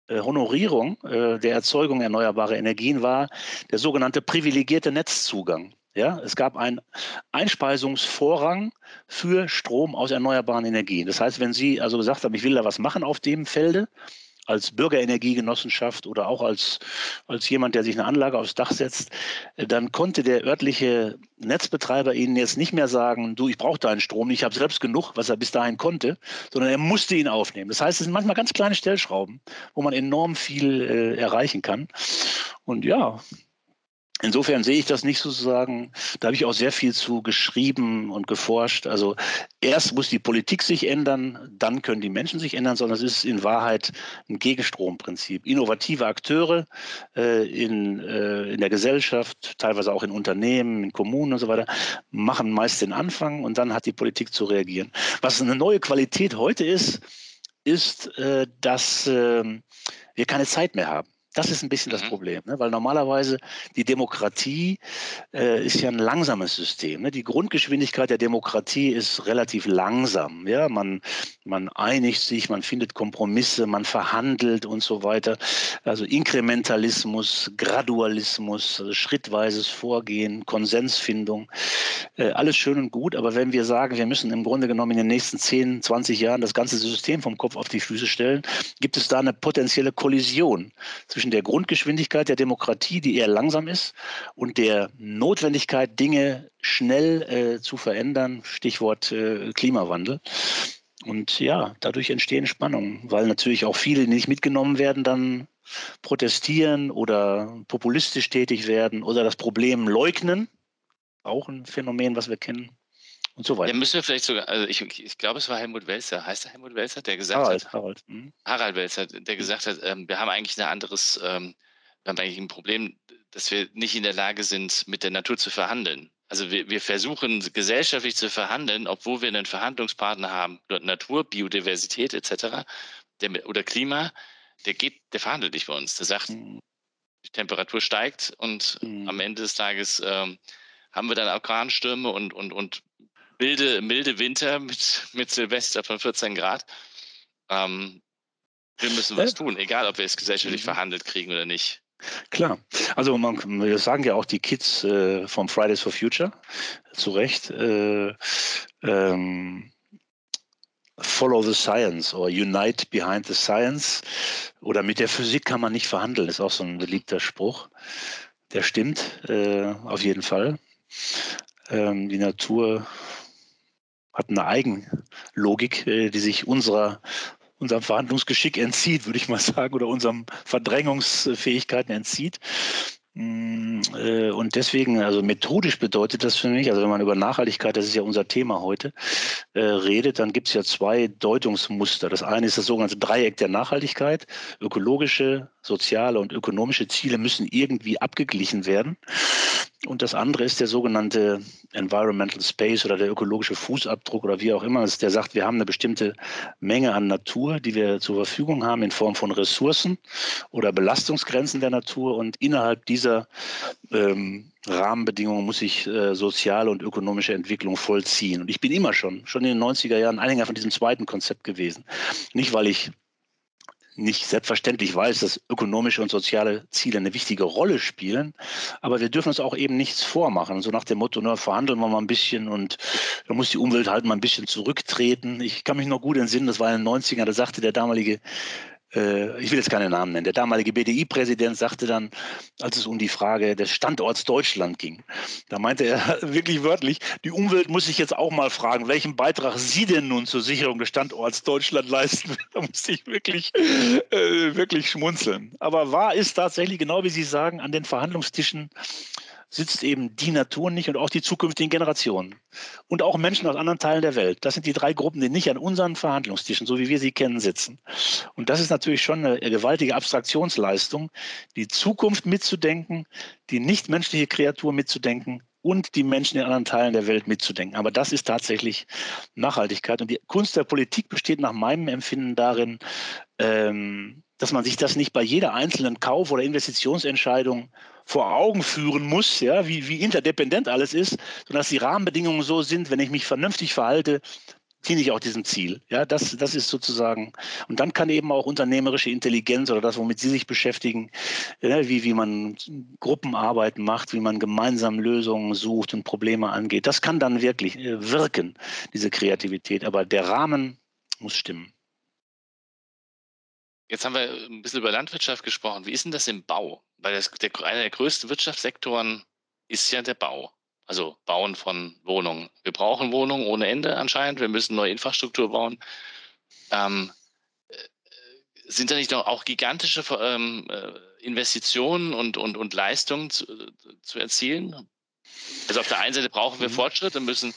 äh, Honorierung äh, der Erzeugung erneuerbarer Energien war der sogenannte privilegierte Netzzugang. Ja, es gab einen Einspeisungsvorrang für Strom aus erneuerbaren Energien. Das heißt, wenn Sie also gesagt haben, ich will da was machen auf dem Felde, als Bürgerenergiegenossenschaft oder auch als, als jemand, der sich eine Anlage aufs Dach setzt, dann konnte der örtliche Netzbetreiber Ihnen jetzt nicht mehr sagen, du, ich brauche deinen Strom, ich habe selbst genug, was er bis dahin konnte, sondern er musste ihn aufnehmen. Das heißt, es sind manchmal ganz kleine Stellschrauben, wo man enorm viel äh, erreichen kann. Und ja, Insofern sehe ich das nicht sozusagen, da habe ich auch sehr viel zu geschrieben und geforscht. Also erst muss die Politik sich ändern, dann können die Menschen sich ändern, sondern es ist in Wahrheit ein Gegenstromprinzip. Innovative Akteure äh, in, äh, in der Gesellschaft, teilweise auch in Unternehmen, in Kommunen und so weiter, machen meist den Anfang und dann hat die Politik zu reagieren. Was eine neue Qualität heute ist, ist, äh, dass ähm, wir keine Zeit mehr haben. Das ist ein bisschen das mhm. Problem, ne? weil normalerweise die Demokratie äh, ist ja ein langsames System. Ne? Die Grundgeschwindigkeit der Demokratie ist relativ langsam. Ja? Man, man einigt sich, man findet Kompromisse, man verhandelt und so weiter. Also Inkrementalismus, Gradualismus, also schrittweises Vorgehen, Konsensfindung, äh, alles schön und gut. Aber wenn wir sagen, wir müssen im Grunde genommen in den nächsten 10, 20 Jahren das ganze System vom Kopf auf die Füße stellen, gibt es da eine potenzielle Kollision zwischen zwischen der Grundgeschwindigkeit der Demokratie, die eher langsam ist, und der Notwendigkeit, Dinge schnell äh, zu verändern, Stichwort äh, Klimawandel. Und ja, dadurch entstehen Spannungen, weil natürlich auch viele, die nicht mitgenommen werden, dann protestieren oder populistisch tätig werden oder das Problem leugnen. Auch ein Phänomen, was wir kennen und so weiter. Ja, müssen wir vielleicht sogar, also ich, ich glaube, es war Helmut Welzer, heißt er Helmut Welzer, der gesagt Harald, hat, Harald, mhm. Harald Welzer, der gesagt hat, ähm, wir haben eigentlich ein anderes, ähm, wir haben eigentlich ein Problem, dass wir nicht in der Lage sind, mit der Natur zu verhandeln. Also wir, wir versuchen gesellschaftlich zu verhandeln, obwohl wir einen Verhandlungspartner haben, Natur, Biodiversität etc. Der, oder Klima, der geht, der verhandelt nicht bei uns. Der sagt, mhm. die Temperatur steigt und mhm. am Ende des Tages ähm, haben wir dann Orkanstürme und, und, und milde, milde Winter mit, mit Silvester von 14 Grad. Ähm, wir müssen was tun, egal ob wir es gesellschaftlich mhm. verhandelt kriegen oder nicht. Klar, also man, wir sagen ja auch die Kids äh, vom Fridays for Future, zu Recht, äh, ähm, Follow the Science oder Unite Behind the Science oder mit der Physik kann man nicht verhandeln, ist auch so ein beliebter Spruch. Der stimmt äh, auf jeden Fall. Ähm, die Natur hat eine Eigenlogik, äh, die sich unserer unserem Verhandlungsgeschick entzieht, würde ich mal sagen, oder unserem Verdrängungsfähigkeiten entzieht. Mm, äh, und deswegen, also methodisch bedeutet das für mich, also wenn man über Nachhaltigkeit, das ist ja unser Thema heute, äh, redet, dann gibt es ja zwei Deutungsmuster. Das eine ist das sogenannte Dreieck der Nachhaltigkeit. Ökologische, soziale und ökonomische Ziele müssen irgendwie abgeglichen werden. Und das andere ist der sogenannte Environmental Space oder der ökologische Fußabdruck oder wie auch immer. Der sagt, wir haben eine bestimmte Menge an Natur, die wir zur Verfügung haben in Form von Ressourcen oder Belastungsgrenzen der Natur. Und innerhalb dieser ähm, Rahmenbedingungen muss sich äh, soziale und ökonomische Entwicklung vollziehen. Und ich bin immer schon, schon in den 90er Jahren Anhänger von diesem zweiten Konzept gewesen. Nicht, weil ich nicht selbstverständlich weiß, dass ökonomische und soziale Ziele eine wichtige Rolle spielen, aber wir dürfen uns auch eben nichts vormachen. So nach dem Motto, na, verhandeln wir mal ein bisschen und da muss die Umwelt halt mal ein bisschen zurücktreten. Ich kann mich noch gut entsinnen, das war in den 90ern, da sagte der damalige äh, ich will jetzt keine Namen nennen, der damalige BDI-Präsident sagte dann, als es um die Frage des Standorts Deutschland ging, da meinte er wirklich wörtlich, die Umwelt muss sich jetzt auch mal fragen, welchen Beitrag sie denn nun zur Sicherung des Standorts Deutschland leisten. Da musste ich wirklich, äh, wirklich schmunzeln. Aber wahr ist tatsächlich, genau wie Sie sagen, an den Verhandlungstischen sitzt eben die Natur nicht und auch die zukünftigen Generationen. Und auch Menschen aus anderen Teilen der Welt. Das sind die drei Gruppen, die nicht an unseren Verhandlungstischen, so wie wir sie kennen, sitzen. Und das ist natürlich schon eine gewaltige Abstraktionsleistung, die Zukunft mitzudenken, die nichtmenschliche Kreatur mitzudenken und die Menschen in anderen Teilen der Welt mitzudenken. Aber das ist tatsächlich Nachhaltigkeit. Und die Kunst der Politik besteht nach meinem Empfinden darin, ähm, dass man sich das nicht bei jeder einzelnen Kauf- oder Investitionsentscheidung vor Augen führen muss, ja, wie, wie interdependent alles ist, sondern dass die Rahmenbedingungen so sind, wenn ich mich vernünftig verhalte, diene ich auch diesem Ziel. Ja, das, das ist sozusagen, und dann kann eben auch unternehmerische Intelligenz oder das, womit Sie sich beschäftigen, ja, wie, wie man Gruppenarbeiten macht, wie man gemeinsam Lösungen sucht und Probleme angeht, das kann dann wirklich äh, wirken, diese Kreativität. Aber der Rahmen muss stimmen. Jetzt haben wir ein bisschen über Landwirtschaft gesprochen. Wie ist denn das im Bau? Weil das, der, einer der größten Wirtschaftssektoren ist ja der Bau. Also Bauen von Wohnungen. Wir brauchen Wohnungen ohne Ende anscheinend. Wir müssen neue Infrastruktur bauen. Ähm, äh, sind da nicht noch auch gigantische ähm, äh, Investitionen und, und, und Leistungen zu, zu, erzielen? Also auf der einen Seite brauchen wir mhm. Fortschritt und müssen,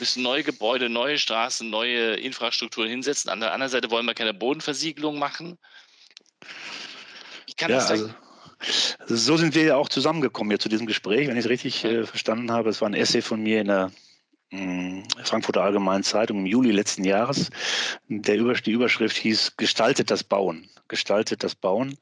müssen neue Gebäude, neue Straßen, neue Infrastrukturen hinsetzen. An der anderen Seite wollen wir keine Bodenversiegelung machen. Wie kann ja, das also so sind wir ja auch zusammengekommen hier zu diesem Gespräch, wenn ich es richtig äh, verstanden habe. Es war ein Essay von mir in der mh, mm, Frankfurter Allgemeinen Zeitung im Juli letzten Jahres. Der die Überschrift hieß Gestaltet das Bauen. Gestaltet das Bauen.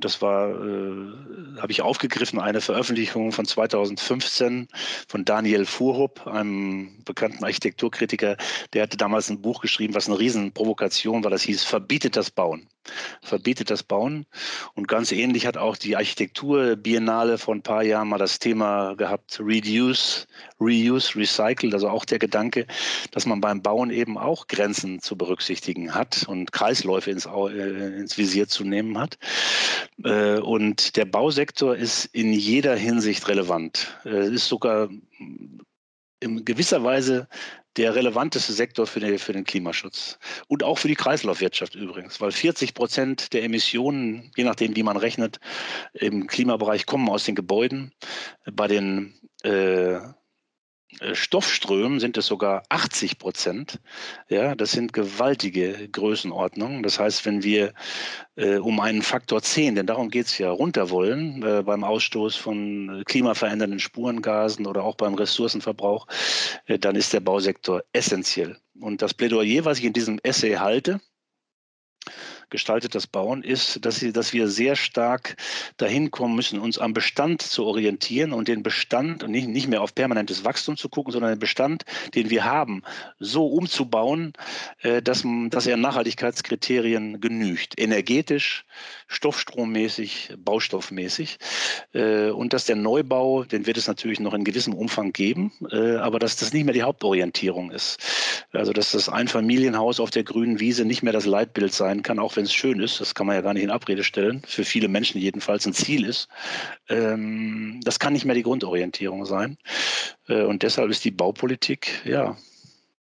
Und das war, äh, habe ich aufgegriffen, eine Veröffentlichung von 2015 von Daniel Fuhrhupp, einem bekannten Architekturkritiker. Der hatte damals ein Buch geschrieben, was eine Riesenprovokation war. Das hieß Verbietet das Bauen. Verbietet das Bauen. Und ganz ähnlich hat auch die Architekturbiennale vor ein paar Jahren mal das Thema gehabt, Reduce, Reuse, Recycle. Also auch der Gedanke, dass man beim Bauen eben auch Grenzen zu berücksichtigen hat und Kreisläufe ins, äh, ins Visier zu nehmen hat. Äh, und der Bausektor ist in jeder Hinsicht relevant. Es ist sogar in gewisser Weise der relevanteste Sektor für den, für den Klimaschutz. Und auch für die Kreislaufwirtschaft übrigens, weil 40 Prozent der Emissionen, je nachdem, wie man rechnet, im Klimabereich kommen aus den Gebäuden. Bei den äh, äh, Stoffströmen sind es sogar 80 Prozent. Ja, das sind gewaltige Größenordnungen. Das heißt, wenn wir äh, um einen Faktor 10, denn darum geht es ja, runter wollen äh, beim Ausstoß von klimaverändernden Spurengasen oder auch beim Ressourcenverbrauch, äh, dann ist der Bausektor essentiell. Und das Plädoyer, was ich in diesem Essay halte, gestaltet das Bauen, ist, dass, sie, dass wir sehr stark dahin kommen müssen, uns am Bestand zu orientieren und den Bestand und nicht, nicht mehr auf permanentes Wachstum zu gucken, sondern den Bestand, den wir haben, so umzubauen, äh, dass, dass er Nachhaltigkeitskriterien genügt. Energetisch, stoffstrommäßig, baustoffmäßig. Äh, und dass der Neubau, den wird es natürlich noch in gewissem Umfang geben, äh, aber dass das nicht mehr die Hauptorientierung ist. Also dass das Einfamilienhaus auf der grünen Wiese nicht mehr das Leitbild sein kann, auch wenn es schön ist, das kann man ja gar nicht in Abrede stellen, für viele Menschen jedenfalls ein Ziel ist, ähm, das kann nicht mehr die Grundorientierung sein. Äh, und deshalb ist die Baupolitik ja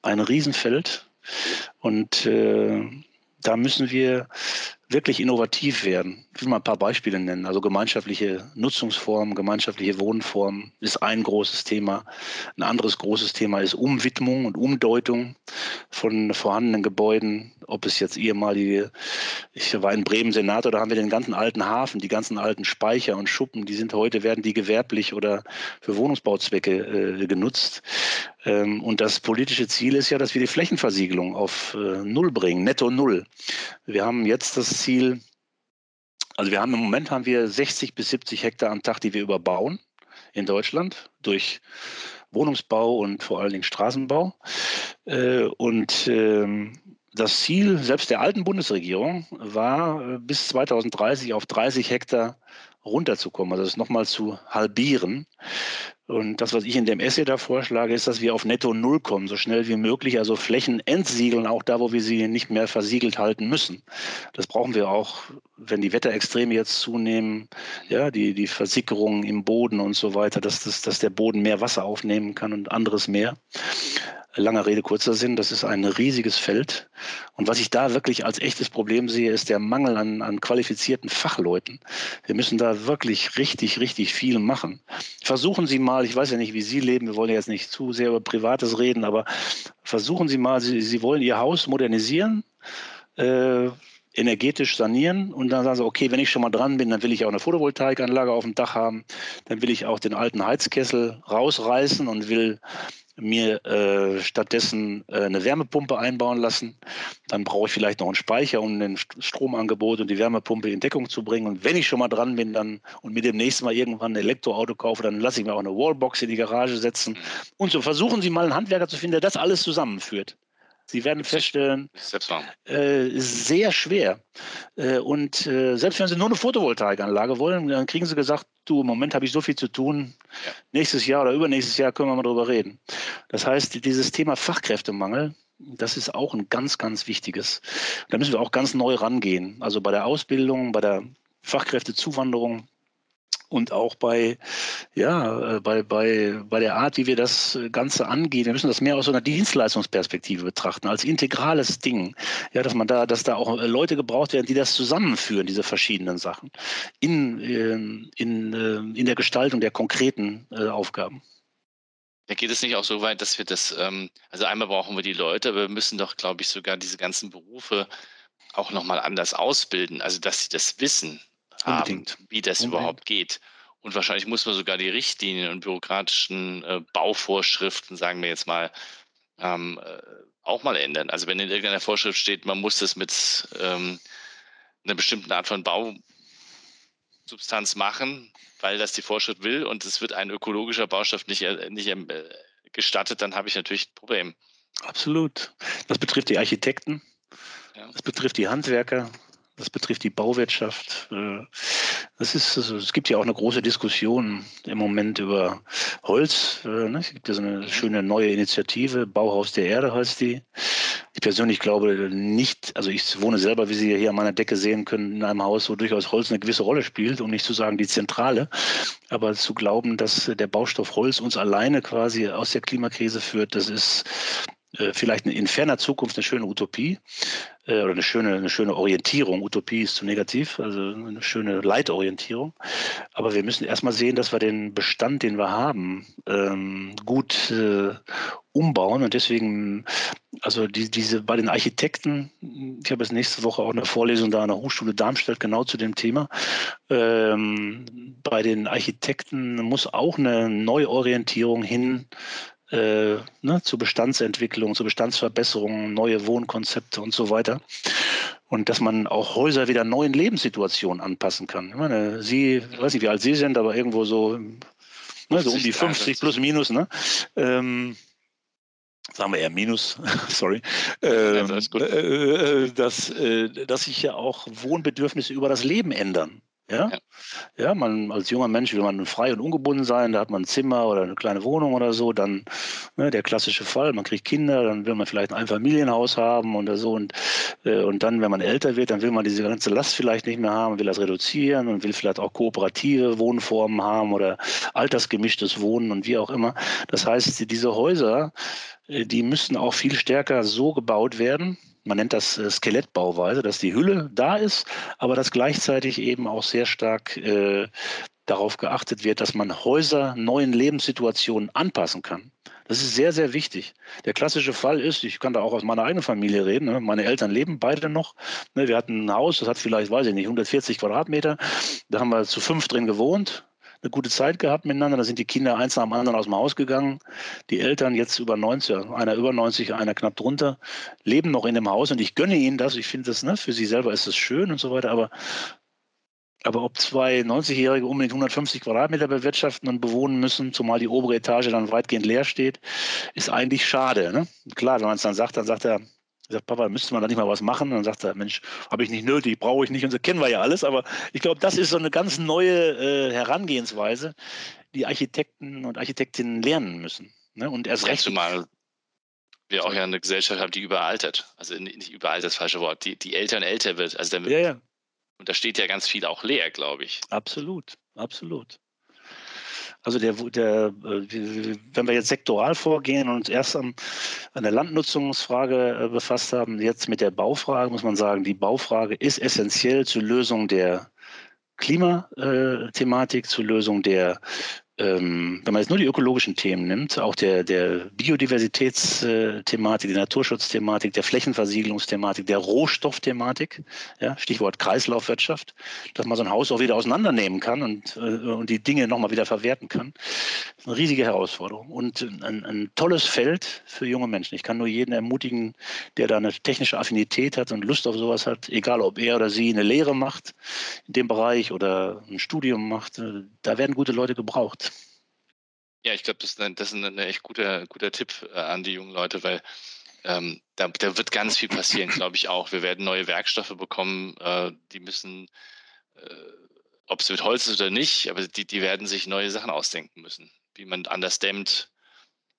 ein Riesenfeld. Und äh, da müssen wir wirklich innovativ werden. Ich will mal ein paar Beispiele nennen. Also gemeinschaftliche Nutzungsformen, gemeinschaftliche Wohnformen ist ein großes Thema. Ein anderes großes Thema ist Umwidmung und Umdeutung von vorhandenen Gebäuden. Ob es jetzt ehemalige, ich war in Bremen Senator, da haben wir den ganzen alten Hafen, die ganzen alten Speicher und Schuppen, die sind heute, werden die gewerblich oder für Wohnungsbauzwecke äh, genutzt. Ähm, und das politische Ziel ist ja, dass wir die Flächenversiegelung auf äh, Null bringen, netto Null. Wir haben jetzt das Ziel, also wir haben im Moment haben wir 60 bis 70 Hektar am Tag, die wir überbauen in Deutschland durch Wohnungsbau und vor allen Dingen Straßenbau. Äh, und ähm, das Ziel selbst der alten Bundesregierung war, äh, bis 2030 auf 30 Hektar runterzukommen, also das nochmal zu halbieren. Und das, was ich in dem Essay da vorschlage, ist, dass wir auf Netto Null kommen, so schnell wie möglich, also Flächen entsiegeln, auch da, wo wir sie nicht mehr versiegelt halten müssen. Das brauchen wir auch, wenn die Wetterextreme jetzt zunehmen, ja, die, die Versickerung im Boden und so weiter, dass, das, dass der Boden mehr Wasser aufnehmen kann und anderes mehr. Langer Rede, kurzer Sinn, das ist ein riesiges Feld. Und was ich da wirklich als echtes Problem sehe, ist der Mangel an, an qualifizierten Fachleuten. Wir müssen da wirklich richtig, richtig viel machen. Versuchen Sie mal, ich weiß ja nicht, wie Sie leben, wir wollen jetzt nicht zu sehr über Privates reden, aber versuchen Sie mal, Sie, Sie wollen Ihr Haus modernisieren. Äh, energetisch sanieren und dann sagen sie, okay, wenn ich schon mal dran bin, dann will ich auch eine Photovoltaikanlage auf dem Dach haben, dann will ich auch den alten Heizkessel rausreißen und will mir äh, stattdessen äh, eine Wärmepumpe einbauen lassen. Dann brauche ich vielleicht noch einen Speicher, um den Stromangebot und die Wärmepumpe in Deckung zu bringen. Und wenn ich schon mal dran bin dann und mir demnächst mal irgendwann ein Elektroauto kaufe, dann lasse ich mir auch eine Wallbox in die Garage setzen. Und so versuchen Sie mal einen Handwerker zu finden, der das alles zusammenführt. Sie werden feststellen, äh, sehr schwer. Äh, und äh, selbst wenn Sie nur eine Photovoltaikanlage wollen, dann kriegen Sie gesagt, du, im Moment habe ich so viel zu tun, ja. nächstes Jahr oder übernächstes Jahr können wir mal drüber reden. Das heißt, dieses Thema Fachkräftemangel, das ist auch ein ganz, ganz wichtiges. Da müssen wir auch ganz neu rangehen. Also bei der Ausbildung, bei der Fachkräftezuwanderung, und auch bei, ja, äh, bei, bei, bei der Art, wie wir das Ganze angehen. Wir müssen das mehr aus so einer Dienstleistungsperspektive betrachten, als integrales Ding. Ja, dass man da, dass da auch Leute gebraucht werden, die das zusammenführen, diese verschiedenen Sachen, in, ähm, in, äh, in der Gestaltung der konkreten äh, Aufgaben. Da geht es nicht auch so weit, dass wir das, ähm, also einmal brauchen wir die Leute, aber wir müssen doch, glaube ich, sogar diese ganzen Berufe auch nochmal anders ausbilden, also dass sie das wissen haben, wie das Unbedingt. überhaupt geht. Und wahrscheinlich muss man sogar die Richtlinien und bürokratischen äh, Bauvorschriften, sagen wir jetzt mal, ähm, äh, auch mal ändern. Also wenn in irgendeiner Vorschrift steht, man muss das mit ähm, einer bestimmten Art von Bausubstanz machen, weil das die Vorschrift will und es wird ein ökologischer Baustoff nicht, äh, nicht äh, gestattet, dann habe ich natürlich ein Problem. Absolut. Das betrifft die Architekten, ja. das betrifft die Handwerker, das betrifft die Bauwirtschaft. Äh, das ist, also, es gibt ja auch eine große Diskussion im Moment über Holz. Äh, ne? Es gibt ja so eine schöne neue Initiative, Bauhaus der Erde heißt die. Ich persönlich glaube nicht, also ich wohne selber, wie Sie hier an meiner Decke sehen können, in einem Haus, wo durchaus Holz eine gewisse Rolle spielt, um nicht zu sagen die zentrale. Aber zu glauben, dass der Baustoff Holz uns alleine quasi aus der Klimakrise führt, das ist äh, vielleicht in ferner Zukunft eine schöne Utopie äh, oder eine schöne, eine schöne Orientierung. Utopie ist zu negativ, also eine schöne Leitorientierung. Aber wir müssen erstmal sehen, dass wir den Bestand, den wir haben, ähm, gut äh, umbauen. Und deswegen, also die, diese bei den Architekten, ich habe jetzt nächste Woche auch eine Vorlesung da an der Hochschule Darmstadt genau zu dem Thema. Ähm, bei den Architekten muss auch eine Neuorientierung hin äh, ne, zur Bestandsentwicklung, zur Bestandsverbesserung, neue Wohnkonzepte und so weiter. Und dass man auch Häuser wieder neuen Lebenssituationen anpassen kann. Ich meine, Sie, ich weiß nicht, wie alt Sie sind, aber irgendwo so, ne, so um die 50 plus minus, ne? Ähm, sagen wir eher Minus, sorry, ähm, äh, äh, dass, äh, dass sich ja auch Wohnbedürfnisse über das Leben ändern. Ja? ja? Ja, man als junger Mensch will man frei und ungebunden sein, da hat man ein Zimmer oder eine kleine Wohnung oder so, dann ne, der klassische Fall, man kriegt Kinder, dann will man vielleicht ein Einfamilienhaus haben oder so und, äh, und dann, wenn man älter wird, dann will man diese ganze Last vielleicht nicht mehr haben, will das reduzieren und will vielleicht auch kooperative Wohnformen haben oder altersgemischtes Wohnen und wie auch immer. Das heißt, diese Häuser, äh, die müssen auch viel stärker so gebaut werden, man nennt das äh, Skelettbauweise, dass die Hülle da ist, aber dass gleichzeitig eben auch sehr stark äh, darauf geachtet wird, dass man Häuser neuen Lebenssituationen anpassen kann. Das ist sehr, sehr wichtig. Der klassische Fall ist, ich kann da auch aus meiner eigenen Familie reden, ne? meine Eltern leben beide noch. Ne? Wir hatten ein Haus, das hat vielleicht, weiß ich nicht, 140 Quadratmeter. Da haben wir zu fünf drin gewohnt eine gute Zeit gehabt miteinander. Da sind die Kinder eins nach dem anderen aus dem Haus gegangen. Die Eltern jetzt über 90, einer über 90, einer knapp drunter, leben noch in dem Haus und ich gönne ihnen das. Ich finde das, ne, für sie selber ist das schön und so weiter, aber aber ob zwei 90-Jährige unbedingt 150 Quadratmeter bewirtschaften und bewohnen müssen, zumal die obere Etage dann weitgehend leer steht, ist eigentlich schade. Ne? Klar, wenn man es dann sagt, dann sagt er, ich sage, Papa, müsste man da nicht mal was machen? Und dann sagt er, Mensch, habe ich nicht nötig, brauche ich nicht. Und so kennen wir ja alles. Aber ich glaube, das ist so eine ganz neue äh, Herangehensweise, die Architekten und Architektinnen lernen müssen. Ne? Und erst recht. Mal, wir auch ja eine Gesellschaft haben, die überaltert. Also nicht überaltert das falsche Wort, die, die älter und älter wird. Also damit, ja, ja. Und da steht ja ganz viel auch leer, glaube ich. Absolut, absolut. Also der, der, äh, wenn wir jetzt sektoral vorgehen und uns erst an, an der Landnutzungsfrage äh, befasst haben, jetzt mit der Baufrage, muss man sagen, die Baufrage ist essentiell zur Lösung der Klimathematik, zur Lösung der ähm, wenn man jetzt nur die ökologischen Themen nimmt, auch der, der Biodiversitätsthematik, die Naturschutzthematik, der Flächenversiegelungsthematik, der Rohstoffthematik, ja, Stichwort Kreislaufwirtschaft, dass man so ein Haus auch wieder auseinandernehmen kann und, äh, und die Dinge nochmal wieder verwerten kann. Ist eine riesige Herausforderung und ein, ein tolles Feld für junge Menschen. Ich kann nur jeden ermutigen, der da eine technische Affinität hat und Lust auf sowas hat, egal ob er oder sie eine Lehre macht in dem Bereich oder ein Studium macht, äh, da werden gute Leute gebraucht. Ja, ich glaube, das, ist ein, das ist ein echt guter, guter Tipp äh, an die jungen Leute, weil ähm, da, da, wird ganz viel passieren, glaube ich auch. Wir werden neue Werkstoffe bekommen, äh, die müssen, äh, ob es mit Holz ist oder nicht, aber die, die werden sich neue Sachen ausdenken müssen, wie man anders dämmt,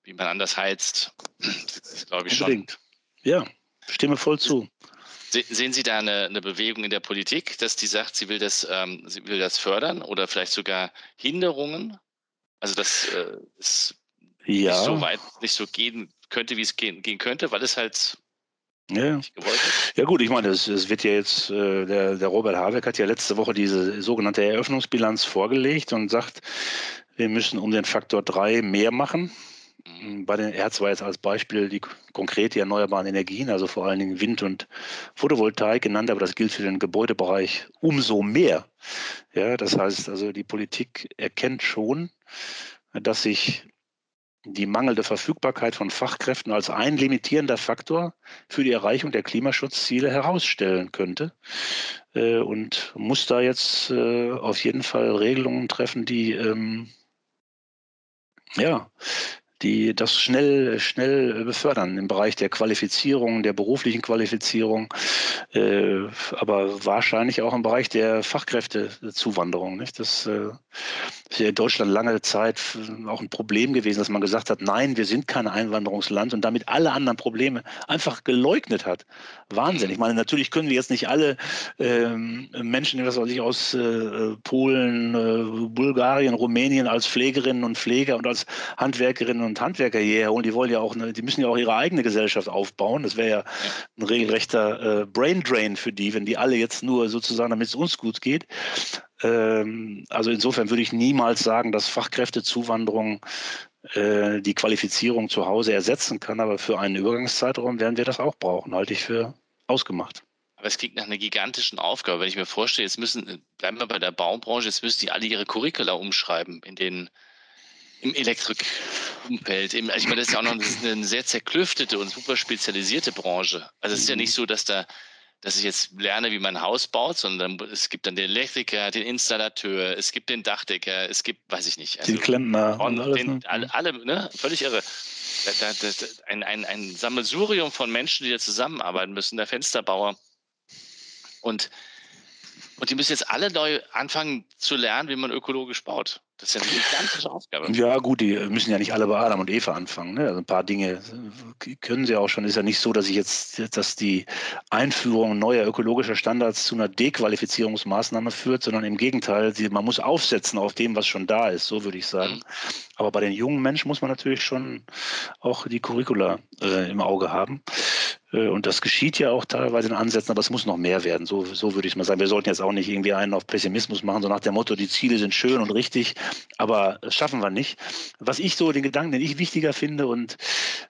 wie man anders heizt. Das glaube ich Unbedingt. schon. Ja, stimme voll zu. Sehen Sie da eine, eine, Bewegung in der Politik, dass die sagt, sie will das, ähm, sie will das fördern oder vielleicht sogar Hinderungen also dass äh, es ja. nicht so weit, nicht so gehen könnte, wie es gehen, gehen könnte, weil es halt ja. ja gut, ich meine, es, es wird ja jetzt, äh, der, der Robert Habeck hat ja letzte Woche diese sogenannte Eröffnungsbilanz vorgelegt und sagt, wir müssen um den Faktor 3 mehr machen. Mhm. Bei den, er hat zwar jetzt als Beispiel die konkrete erneuerbaren Energien, also vor allen Dingen Wind und Photovoltaik genannt, aber das gilt für den Gebäudebereich umso mehr. Ja, das heißt also, die Politik erkennt schon, dass sich die mangelnde Verfügbarkeit von Fachkräften als ein limitierender Faktor für die Erreichung der Klimaschutzziele herausstellen könnte äh, und muss da jetzt äh, auf jeden Fall Regelungen treffen, die ähm, ja, die das schnell, schnell befördern im Bereich der Qualifizierung, der beruflichen Qualifizierung, äh, aber wahrscheinlich auch im Bereich der Fachkräftezuwanderung. Nicht? Das äh, ist ja in Deutschland lange Zeit auch ein Problem gewesen, dass man gesagt hat, nein, wir sind kein Einwanderungsland und damit alle anderen Probleme einfach geleugnet hat. Wahnsinn. Ich meine, natürlich können wir jetzt nicht alle ähm, Menschen, was weiß ich, aus äh, Polen, äh, Bulgarien, Rumänien als Pflegerinnen und Pfleger und als Handwerkerinnen und Handwerker hierher holen. Die wollen ja auch, ne, die müssen ja auch ihre eigene Gesellschaft aufbauen. Das wäre ja ein regelrechter äh, Brain für die, wenn die alle jetzt nur sozusagen, damit es uns gut geht. Ähm, also insofern würde ich niemals sagen, dass Fachkräftezuwanderung äh, die Qualifizierung zu Hause ersetzen kann, aber für einen Übergangszeitraum werden wir das auch brauchen, halte ich für ausgemacht. Aber es klingt nach einer gigantischen Aufgabe. Wenn ich mir vorstelle, jetzt müssen, bleiben wir bei der Baubranche, jetzt müssen die alle ihre Curricula umschreiben in den im Elektrikumfeld. Also ich meine, das ist ja auch noch eine sehr zerklüftete und super spezialisierte Branche. Also es ist ja mhm. nicht so, dass da, dass ich jetzt lerne, wie man ein Haus baut, sondern es gibt dann den Elektriker, den Installateur, es gibt den Dachdecker, es gibt, weiß ich nicht. Also den Klempner. Und alles, den, ne? alle, alle, ne? Völlig irre. Da, da, da, ein, ein, ein Sammelsurium von Menschen, die da zusammenarbeiten müssen, der Fensterbauer. Und, und die müssen jetzt alle neu anfangen zu lernen, wie man ökologisch baut. Das ist ja eine gigantische Aufgabe. Ja, gut, die müssen ja nicht alle bei Adam und Eva anfangen. Ne? Also ein paar Dinge können sie auch schon. Ist ja nicht so, dass ich jetzt, dass die Einführung neuer ökologischer Standards zu einer Dequalifizierungsmaßnahme führt, sondern im Gegenteil, man muss aufsetzen auf dem, was schon da ist, so würde ich sagen. Mhm. Aber bei den jungen Menschen muss man natürlich schon auch die Curricula äh, im Auge haben. Äh, und das geschieht ja auch teilweise in Ansätzen, aber es muss noch mehr werden. So, so würde ich mal sagen. Wir sollten jetzt auch nicht irgendwie einen auf Pessimismus machen, so nach dem Motto, die Ziele sind schön und richtig, aber das schaffen wir nicht. Was ich so, den Gedanken, den ich wichtiger finde, und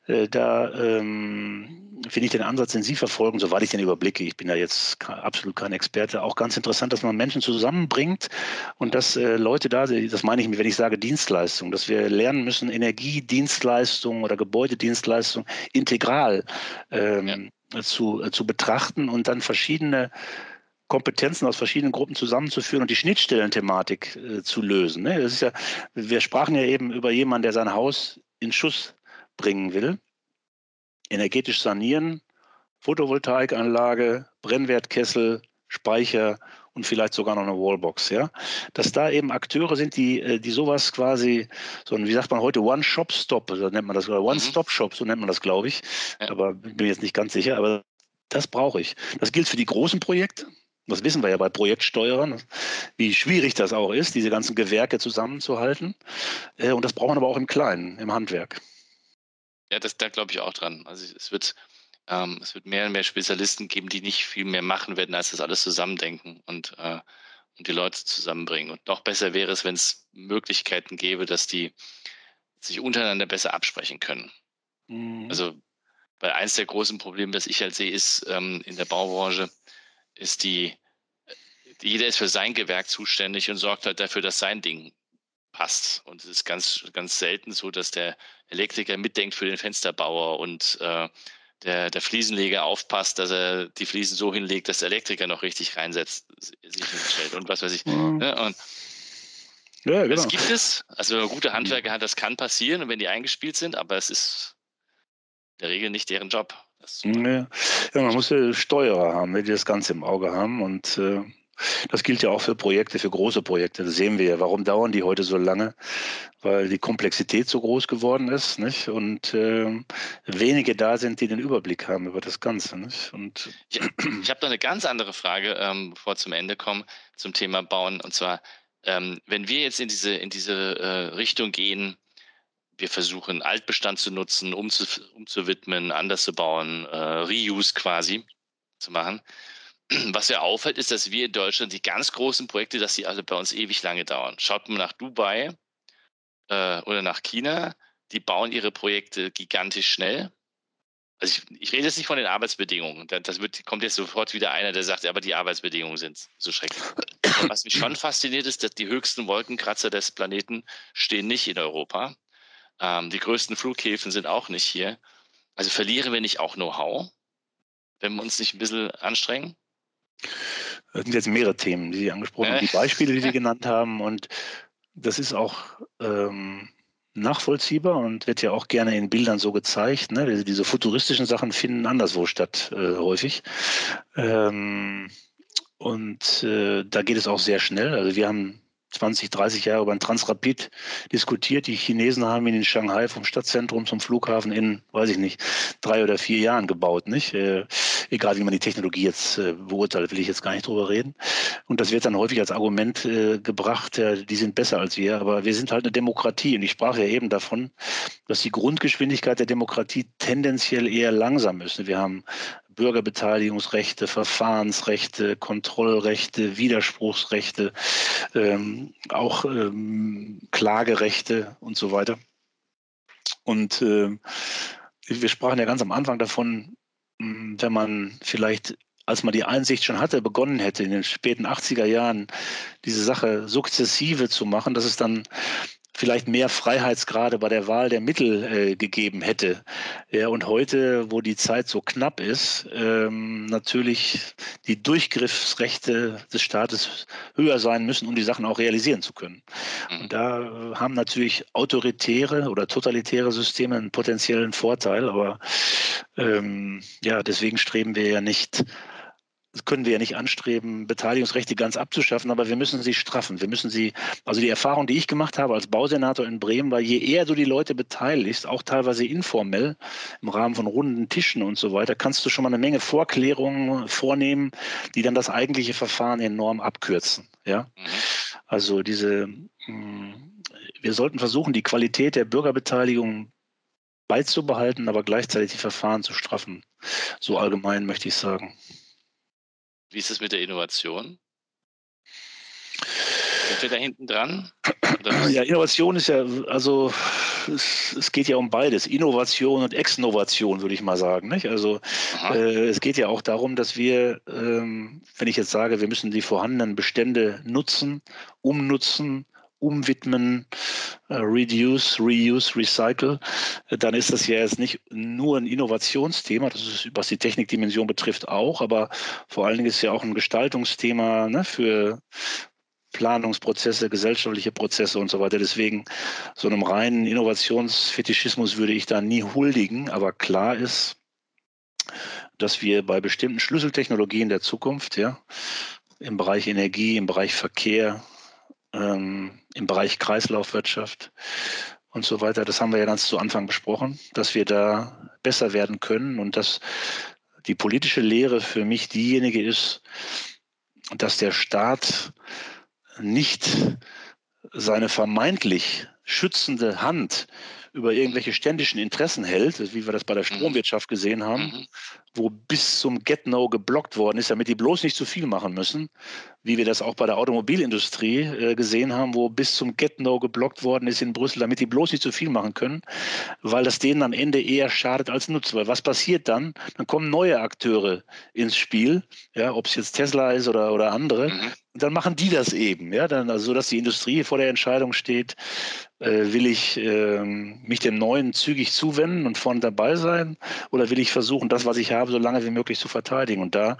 äh, da ähm, finde ich den Ansatz, den Sie verfolgen, soweit ich den überblicke, ich bin da jetzt absolut kein Experte, auch ganz interessant, dass man Menschen zusammenbringt und dass äh, Leute da, das meine ich, wenn ich sage Dienstleistung, dass wir lernen müssen, Energiedienstleistung oder Gebäudedienstleistung integral ähm, ja. zu, äh, zu betrachten und dann verschiedene Kompetenzen aus verschiedenen Gruppen zusammenzuführen und die Schnittstellenthematik äh, zu lösen. Ne? Das ist ja, wir sprachen ja eben über jemanden, der sein Haus in Schuss bringen will energetisch sanieren, Photovoltaikanlage, Brennwertkessel, Speicher und vielleicht sogar noch eine Wallbox, ja. Dass da eben Akteure sind, die, äh, die sowas quasi, so ein, wie sagt man heute, One-Shop-Stop, so nennt man das, oder One-Stop-Shop, so nennt man das, glaube ich. Ja. Aber bin jetzt nicht ganz sicher, aber das brauche ich. Das gilt für die großen Projekte. Das wissen wir ja bei Projektsteuerern, wie schwierig das auch ist, diese ganzen Gewerke zusammenzuhalten. Äh, und das braucht man aber auch im Kleinen, im Handwerk. Ja, das, da glaube ich auch dran. Also es wird, ähm, es wird mehr und mehr Spezialisten geben, die nicht viel mehr machen werden, als das alles zusammendenken und, äh, und die Leute zusammenbringen. Und noch besser wäre es, wenn es Möglichkeiten gäbe, dass die sich untereinander besser absprechen können. Mhm. Also, weil eins der großen Probleme, das ich halt sehe, ist ähm, in der Baubranche, ist die, jeder ist für sein Gewerk zuständig und sorgt halt dafür, dass sein Ding passt. Und es ist ganz, ganz selten so, dass der Elektriker mitdenkt für den Fensterbauer und äh, der, der Fliesenleger aufpasst, dass er die Fliesen so hinlegt, dass der Elektriker noch richtig reinsetzt, sich hinstellt und was weiß ich. Mhm. Ne? Und ja, genau. Das gibt es. Also wenn man gute Handwerker hat, das kann passieren und wenn die eingespielt sind, aber es ist in der Regel nicht deren Job. Ja. ja. man muss ja Steuerer haben, die das Ganze im Auge haben und äh, das gilt ja auch für Projekte, für große Projekte. Das sehen wir ja. Warum dauern die heute so lange? Weil die Komplexität so groß geworden ist nicht? und äh, wenige da sind, die den Überblick haben über das Ganze. Nicht? Und ich, ich habe noch eine ganz andere Frage, ähm, bevor wir zum Ende kommen, zum Thema Bauen. Und zwar, ähm, wenn wir jetzt in diese, in diese äh, Richtung gehen, wir versuchen Altbestand zu nutzen, umzu, umzuwidmen, anders zu bauen, äh, Reuse quasi zu machen was ja auffällt, ist, dass wir in Deutschland die ganz großen Projekte, dass die alle bei uns ewig lange dauern. Schaut mal nach Dubai äh, oder nach China, die bauen ihre Projekte gigantisch schnell. Also ich, ich rede jetzt nicht von den Arbeitsbedingungen. Das wird, kommt jetzt sofort wieder einer, der sagt, aber die Arbeitsbedingungen sind so schrecklich. Und was mich schon fasziniert ist, dass die höchsten Wolkenkratzer des Planeten stehen nicht in Europa. Ähm, die größten Flughäfen sind auch nicht hier. Also verlieren wir nicht auch Know-how, wenn wir uns nicht ein bisschen anstrengen? Das sind jetzt mehrere Themen, die Sie angesprochen haben, die Beispiele, die Sie genannt haben. Und das ist auch ähm, nachvollziehbar und wird ja auch gerne in Bildern so gezeigt. Ne? Diese futuristischen Sachen finden anderswo statt, äh, häufig. Ähm, und äh, da geht es auch sehr schnell. Also wir haben 20, 30 Jahre über ein Transrapid diskutiert. Die Chinesen haben ihn in Shanghai vom Stadtzentrum zum Flughafen in, weiß ich nicht, drei oder vier Jahren gebaut, nicht? Äh, egal wie man die Technologie jetzt äh, beurteilt, will ich jetzt gar nicht drüber reden. Und das wird dann häufig als Argument äh, gebracht, äh, die sind besser als wir, aber wir sind halt eine Demokratie. Und ich sprach ja eben davon, dass die Grundgeschwindigkeit der Demokratie tendenziell eher langsam ist. Wir haben Bürgerbeteiligungsrechte, Verfahrensrechte, Kontrollrechte, Widerspruchsrechte, ähm, auch ähm, Klagerechte und so weiter. Und äh, wir sprachen ja ganz am Anfang davon, hm, wenn man vielleicht als man die Einsicht schon hatte, begonnen hätte, in den späten 80er Jahren diese Sache sukzessive zu machen, dass es dann vielleicht mehr Freiheitsgrade bei der Wahl der Mittel äh, gegeben hätte. Ja, und heute, wo die Zeit so knapp ist, ähm, natürlich die Durchgriffsrechte des Staates höher sein müssen, um die Sachen auch realisieren zu können. Mhm. Und da äh, haben natürlich autoritäre oder totalitäre Systeme einen potenziellen Vorteil, aber ähm, ja, deswegen streben wir ja nicht können wir ja nicht anstreben, Beteiligungsrechte ganz abzuschaffen, aber wir müssen sie straffen. Wir müssen sie, also die Erfahrung, die ich gemacht habe als Bausenator in Bremen, war, je eher du die Leute beteiligst, auch teilweise informell, im Rahmen von runden Tischen und so weiter, kannst du schon mal eine Menge Vorklärungen vornehmen, die dann das eigentliche Verfahren enorm abkürzen. Ja? Mhm. Also diese, hm, wir sollten versuchen, die Qualität der Bürgerbeteiligung beizubehalten, aber gleichzeitig die Verfahren zu straffen. So allgemein möchte ich sagen. Wie ist es mit der Innovation? Sind wir da hinten dran? Ja, Innovation ist ja, also es, es, geht ja um beides, Innovation und Exnovation, würde ich mal sagen. Nicht? Also äh, es geht ja auch darum, dass wir, ähm, wenn ich jetzt sage, wir müssen die vorhandenen Bestände nutzen, umnutzen, umwidmen, äh, reduce, reuse, recycle, äh, dann ist das ja jetzt nicht nur ein Innovationsthema, das ist, was die Technikdimension betrifft, auch, aber vor allen Dingen ist es ja auch ein Gestaltungsthema ne, für Planungsprozesse, gesellschaftliche Prozesse und so weiter. Deswegen so einem reinen Innovationsfetischismus würde ich da nie huldigen, aber klar ist, dass wir bei bestimmten Schlüsseltechnologien der Zukunft, ja, im Bereich Energie, im Bereich Verkehr, ähm, im Bereich Kreislaufwirtschaft und so weiter. Das haben wir ja ganz zu Anfang besprochen, dass wir da besser werden können und dass die politische Lehre für mich diejenige ist, dass der Staat nicht seine vermeintlich schützende Hand über irgendwelche ständischen Interessen hält, wie wir das bei der mhm. Stromwirtschaft gesehen haben, mhm. Wo bis zum Get-No geblockt worden ist, damit die bloß nicht zu viel machen müssen, wie wir das auch bei der Automobilindustrie äh, gesehen haben, wo bis zum Get-No geblockt worden ist in Brüssel, damit die bloß nicht zu viel machen können, weil das denen am Ende eher schadet als nutzt. Weil was passiert dann? Dann kommen neue Akteure ins Spiel, ja, ob es jetzt Tesla ist oder, oder andere. Mhm dann machen die das eben, ja, dann also, dass die Industrie vor der Entscheidung steht, äh, will ich äh, mich dem Neuen zügig zuwenden und vorne dabei sein oder will ich versuchen, das, was ich habe, so lange wie möglich zu verteidigen? Und da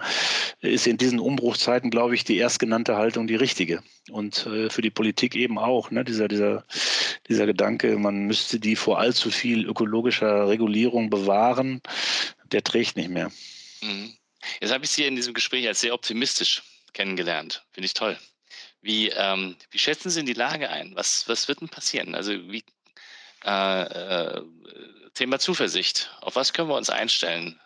ist in diesen Umbruchzeiten, glaube ich, die erstgenannte Haltung die richtige. Und äh, für die Politik eben auch, ne, dieser, dieser, dieser Gedanke, man müsste die vor allzu viel ökologischer Regulierung bewahren, der trägt nicht mehr. Mhm. Jetzt habe ich Sie in diesem Gespräch als sehr optimistisch kennengelernt. Finde ich toll. Wie, ähm, wie schätzen Sie die Lage ein? Was, was wird denn passieren? Also wie äh, äh, Thema Zuversicht. Auf was können wir uns einstellen?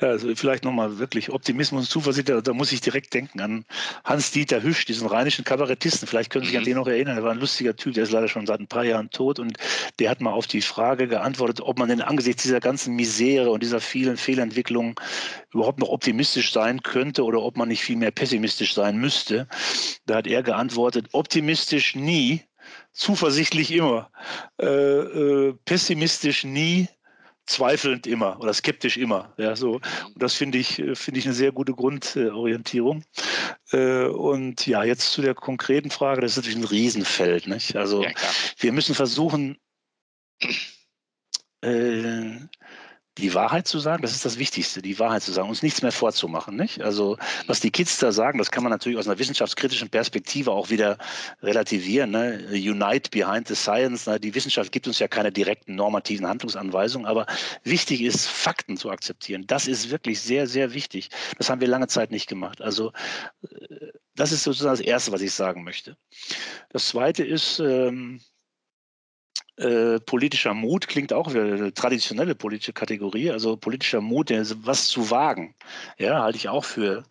Also vielleicht nochmal wirklich Optimismus und Zuversicht, da, da, muss ich direkt denken an Hans-Dieter Hüsch, diesen rheinischen Kabarettisten. Vielleicht können Sie sich mhm. an den noch erinnern. Er war ein lustiger Typ, der ist leider schon seit ein paar Jahren tot und der hat mal auf die Frage geantwortet, ob man denn angesichts dieser ganzen Misere und dieser vielen Fehlentwicklungen überhaupt noch optimistisch sein könnte oder ob man nicht viel mehr pessimistisch sein müsste. Da hat er geantwortet, optimistisch nie, zuversichtlich immer, äh, äh, pessimistisch nie, zweifelnd immer oder skeptisch immer. Ja, so. Und das finde ich, finde ich eine sehr gute Grundorientierung. Äh, und ja, jetzt zu der konkreten Frage, das ist natürlich ein Riesenfeld. Nicht? Also ja, wir müssen versuchen, äh, die Wahrheit zu sagen, das ist das Wichtigste, die Wahrheit zu sagen, uns nichts mehr vorzumachen. Nicht? Also was die Kids da sagen, das kann man natürlich aus einer wissenschaftskritischen Perspektive auch wieder relativieren. Ne? Unite behind the science. Ne? Die Wissenschaft gibt uns ja keine direkten normativen Handlungsanweisungen, aber wichtig ist, Fakten zu akzeptieren. Das ist wirklich sehr, sehr wichtig. Das haben wir lange Zeit nicht gemacht. Also äh, das ist sozusagen das Erste, was ich sagen möchte. Das Zweite ist, ähm, äh, politischer Mut klingt auch wie eine traditionelle politische Kategorie, also politischer Mut, was zu wagen, ja, halte ich auch für,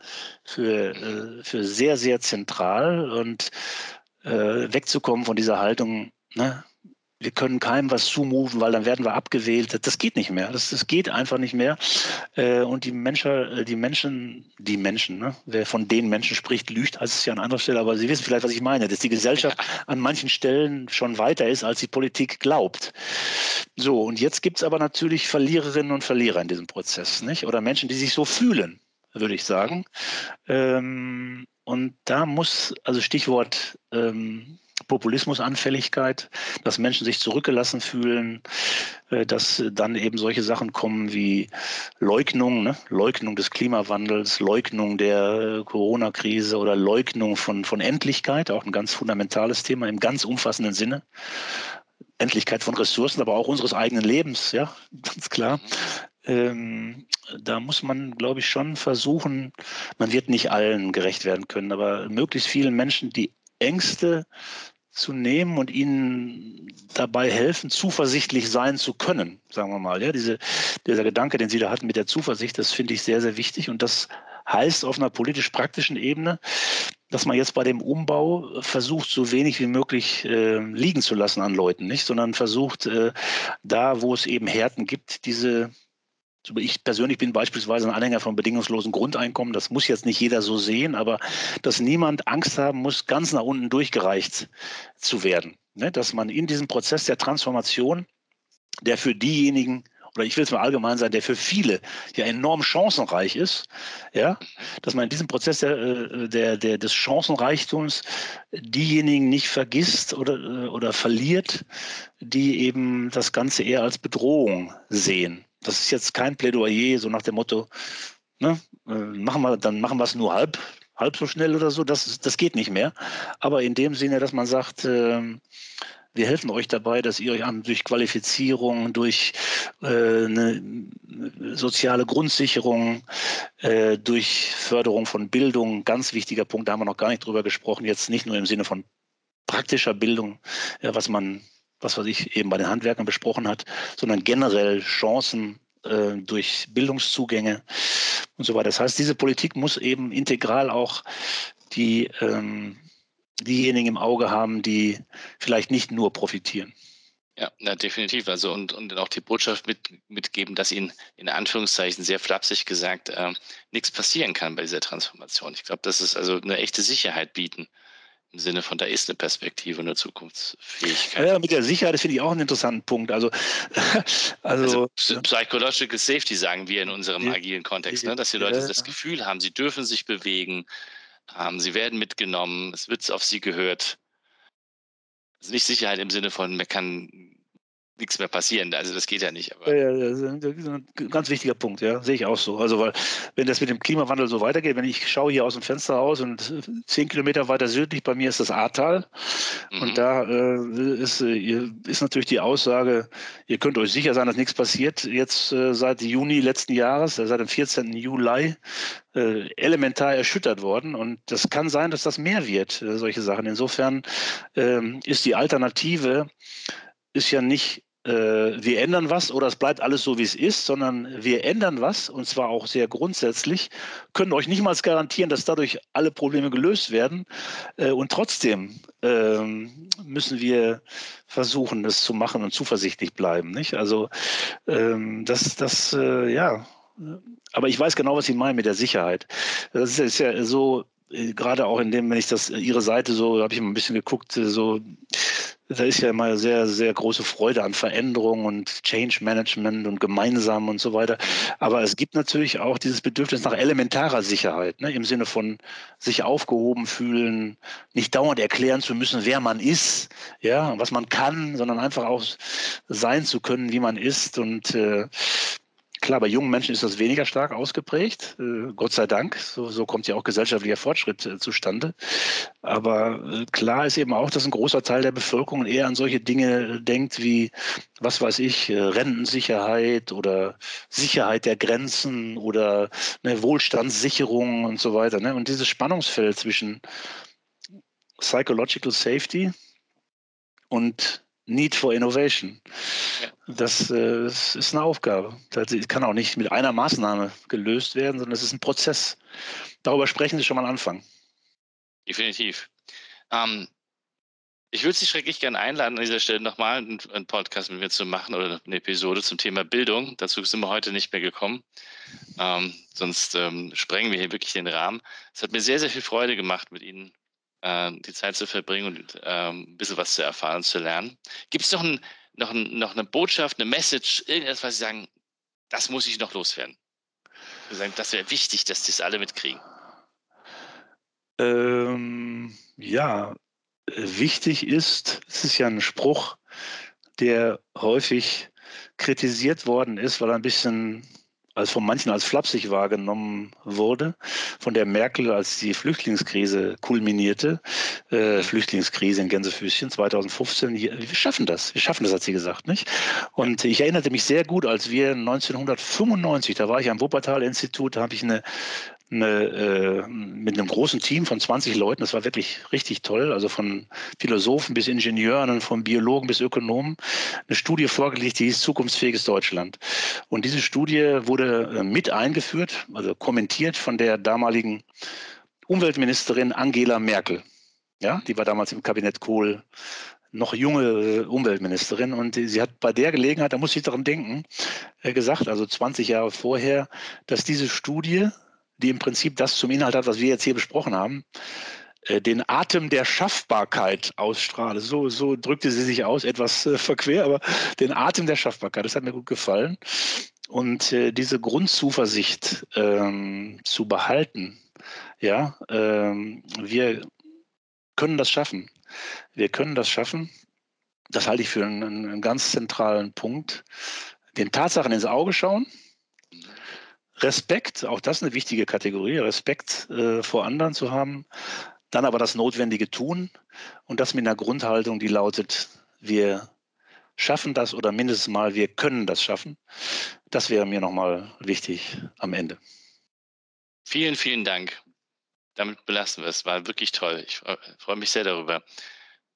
für, äh, für sehr, sehr zentral. Und äh, wegzukommen von dieser Haltung, ne, wir können keinem was zumuten, weil dann werden wir abgewählt. Das geht nicht mehr. Das, das geht einfach nicht mehr. Äh, und die Menschen, äh, die Menschen, die Menschen, ne? wer von den Menschen spricht, lügt, heißt es ja an anderer Stelle, aber Sie wissen vielleicht, was ich meine, dass die Gesellschaft an manchen Stellen schon weiter ist, als die Politik glaubt. So, und jetzt gibt es aber natürlich Verliererinnen und Verlierer in diesem Prozess, nicht? Oder Menschen, die sich so fühlen, würde ich sagen. Ähm, und da muss, also Stichwort ähm, Populismusanfälligkeit, dass Menschen sich zurückgelassen fühlen, äh, dass dann eben solche Sachen kommen wie Leugnung, ne? Leugnung des Klimawandels, Leugnung der Corona-Krise oder Leugnung von, von Endlichkeit, auch ein ganz fundamentales Thema im ganz umfassenden Sinne. Endlichkeit von Ressourcen, aber auch unseres eigenen Lebens, ja, ganz klar. Ähm, da muss man, glaube ich, schon versuchen, man wird nicht allen gerecht werden können, aber möglichst vielen Menschen die Ängste zu nehmen und ihnen dabei helfen, zuversichtlich sein zu können, sagen wir mal. Ja, diese, dieser Gedanke, den Sie da hatten mit der Zuversicht, das finde ich sehr, sehr wichtig. Und das heißt auf einer politisch-praktischen Ebene, dass man jetzt bei dem Umbau versucht, so wenig wie möglich äh, liegen zu lassen an Leuten, nicht, sondern versucht, äh, da, wo es eben Härten gibt, diese ich persönlich bin beispielsweise ein Anhänger von bedingungslosen Grundeinkommen. Das muss jetzt nicht jeder so sehen, aber dass niemand Angst haben muss, ganz nach unten durchgereicht zu werden. Ne? Dass man in diesem Prozess der Transformation, der für diejenigen, oder ich will es mal allgemein sagen, der für viele ja enorm chancenreich ist, ja, dass man in diesem Prozess der, äh, der, der, des Chancenreichtums diejenigen nicht vergisst oder, äh, oder verliert, die eben das Ganze eher als Bedrohung sehen das ist jetzt kein Plädoyer, so nach dem Motto, ne, äh, machen wir, dann machen wir es nur halb, halb so schnell oder so, das, das geht nicht mehr. Aber in dem Sinne, dass man sagt, äh, wir helfen euch dabei, dass ihr euch durch Qualifizierung, durch äh, eine soziale Grundsicherung, äh, durch Förderung von Bildung, ganz wichtiger Punkt, da haben wir noch gar nicht drüber gesprochen, jetzt nicht nur im Sinne von praktischer Bildung, ja, was man was weiß ich, eben bei den Handwerkern besprochen hat, sondern generell Chancen äh, durch Bildungszugänge und so weiter. Das heißt, diese Politik muss eben integral auch die, ähm, diejenigen im Auge haben, die vielleicht nicht nur profitieren. Ja, na, definitiv. Also und, und auch die Botschaft mit, mitgeben, dass ihnen in Anführungszeichen sehr flapsig gesagt äh, nichts passieren kann bei dieser Transformation. Ich glaube, das ist also eine echte Sicherheit bieten. Im Sinne von, da ist eine Perspektive, eine Zukunftsfähigkeit. Ja, mit der Sicherheit finde ich auch einen interessanten Punkt. Also, also, also Psychological Safety sagen wir in unserem agilen Kontext, ne? dass die Leute ja, das Gefühl haben, sie dürfen sich bewegen, ähm, sie werden mitgenommen, es wird auf sie gehört. Also nicht Sicherheit im Sinne von, man kann nichts mehr passieren. Also das geht ja nicht. Aber ja, ja, das ist ein ganz wichtiger Punkt, ja, sehe ich auch so. Also weil wenn das mit dem Klimawandel so weitergeht, wenn ich schaue hier aus dem Fenster raus und zehn Kilometer weiter südlich bei mir ist das Ahrtal mhm. und da äh, ist, äh, ist natürlich die Aussage, ihr könnt euch sicher sein, dass nichts passiert. Jetzt äh, seit Juni letzten Jahres, äh, seit dem 14. Juli äh, elementar erschüttert worden und das kann sein, dass das mehr wird, solche Sachen. Insofern ähm, ist die Alternative ist ja nicht äh, wir ändern was oder es bleibt alles so, wie es ist, sondern wir ändern was und zwar auch sehr grundsätzlich, können euch niemals garantieren, dass dadurch alle Probleme gelöst werden äh, und trotzdem ähm, müssen wir versuchen, das zu machen und zuversichtlich bleiben. Nicht? Also ähm, das, das, äh, ja, aber ich weiß genau, was Sie meinen mit der Sicherheit. Das ist ja so, gerade auch in dem, wenn ich das, Ihre Seite so, habe ich mal ein bisschen geguckt, so da ist ja immer sehr, sehr große Freude an Veränderung und Change Management und gemeinsam und so weiter. Aber es gibt natürlich auch dieses Bedürfnis nach elementarer Sicherheit, ne? im Sinne von sich aufgehoben fühlen, nicht dauernd erklären zu müssen, wer man ist, ja, was man kann, sondern einfach auch sein zu können, wie man ist. Und äh, Klar, bei jungen Menschen ist das weniger stark ausgeprägt, äh, Gott sei Dank. So, so, kommt ja auch gesellschaftlicher Fortschritt äh, zustande. Aber äh, klar ist eben auch, dass ein großer Teil der Bevölkerung eher an solche Dinge denkt wie, was weiß ich, äh, Rentensicherheit oder Sicherheit der Grenzen oder eine Wohlstandssicherung und so weiter. Ne? Und dieses Spannungsfeld zwischen Psychological Safety und Need for Innovation. Das, äh, ist eine Aufgabe. Das kann auch nicht mit einer Maßnahme gelöst werden, sondern es ist ein Prozess. Darüber sprechen Sie schon mal am Anfang. Definitiv. Ähm, ich würde Sie schrecklich gerne einladen, an dieser Stelle nochmal einen, einen, Podcast mit mir zu machen oder eine Episode zum Thema Bildung. Dazu sind wir heute nicht mehr gekommen. Ähm, sonst ähm, sprengen wir hier wirklich den Rahmen. Es hat mir sehr, sehr viel Freude gemacht, mit Ihnen äh, die Zeit zu verbringen und ähm, ein bisschen was zu erfahren und zu lernen. Gibt es noch, ein, noch, ein, noch eine Botschaft, eine Message, irgendetwas, was Sie sagen, das muss ich noch loswerden? Sie sagen, das wäre wichtig, dass das alle mitkriegen. Ähm, ja, wichtig ist, es ist ja ein Spruch, der häufig kritisiert worden ist, weil er ein bisschen als von manchen als flapsig wahrgenommen wurde, von der Merkel, als die Flüchtlingskrise kulminierte, äh, Flüchtlingskrise in Gänsefüßchen 2015, wir schaffen das, wir schaffen das, hat sie gesagt, nicht? Und ich erinnerte mich sehr gut, als wir 1995, da war ich am Wuppertal-Institut, da habe ich eine eine, äh, mit einem großen Team von 20 Leuten. Das war wirklich richtig toll. Also von Philosophen bis Ingenieuren, von Biologen bis Ökonomen. Eine Studie vorgelegt, die hieß Zukunftsfähiges Deutschland. Und diese Studie wurde äh, mit eingeführt, also kommentiert von der damaligen Umweltministerin Angela Merkel. Ja, die war damals im Kabinett Kohl noch junge äh, Umweltministerin und sie hat bei der Gelegenheit, da muss ich daran denken, äh, gesagt, also 20 Jahre vorher, dass diese Studie die im Prinzip das zum Inhalt hat, was wir jetzt hier besprochen haben, äh, den Atem der Schaffbarkeit ausstrahle. So, so drückte sie sich aus, etwas äh, verquer, aber den Atem der Schaffbarkeit, das hat mir gut gefallen. Und äh, diese Grundzuversicht ähm, zu behalten, ja, ähm, wir können das schaffen. Wir können das schaffen. Das halte ich für einen, einen ganz zentralen Punkt. Den Tatsachen ins Auge schauen, Respekt, auch das eine wichtige Kategorie, Respekt äh, vor anderen zu haben, dann aber das Notwendige tun und das mit einer Grundhaltung, die lautet, wir schaffen das oder mindestens mal, wir können das schaffen. Das wäre mir nochmal wichtig am Ende. Vielen, vielen Dank. Damit belassen wir es. War wirklich toll. Ich freue mich sehr darüber.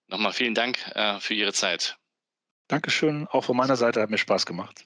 Nochmal vielen Dank äh, für Ihre Zeit. Dankeschön. Auch von meiner Seite hat mir Spaß gemacht.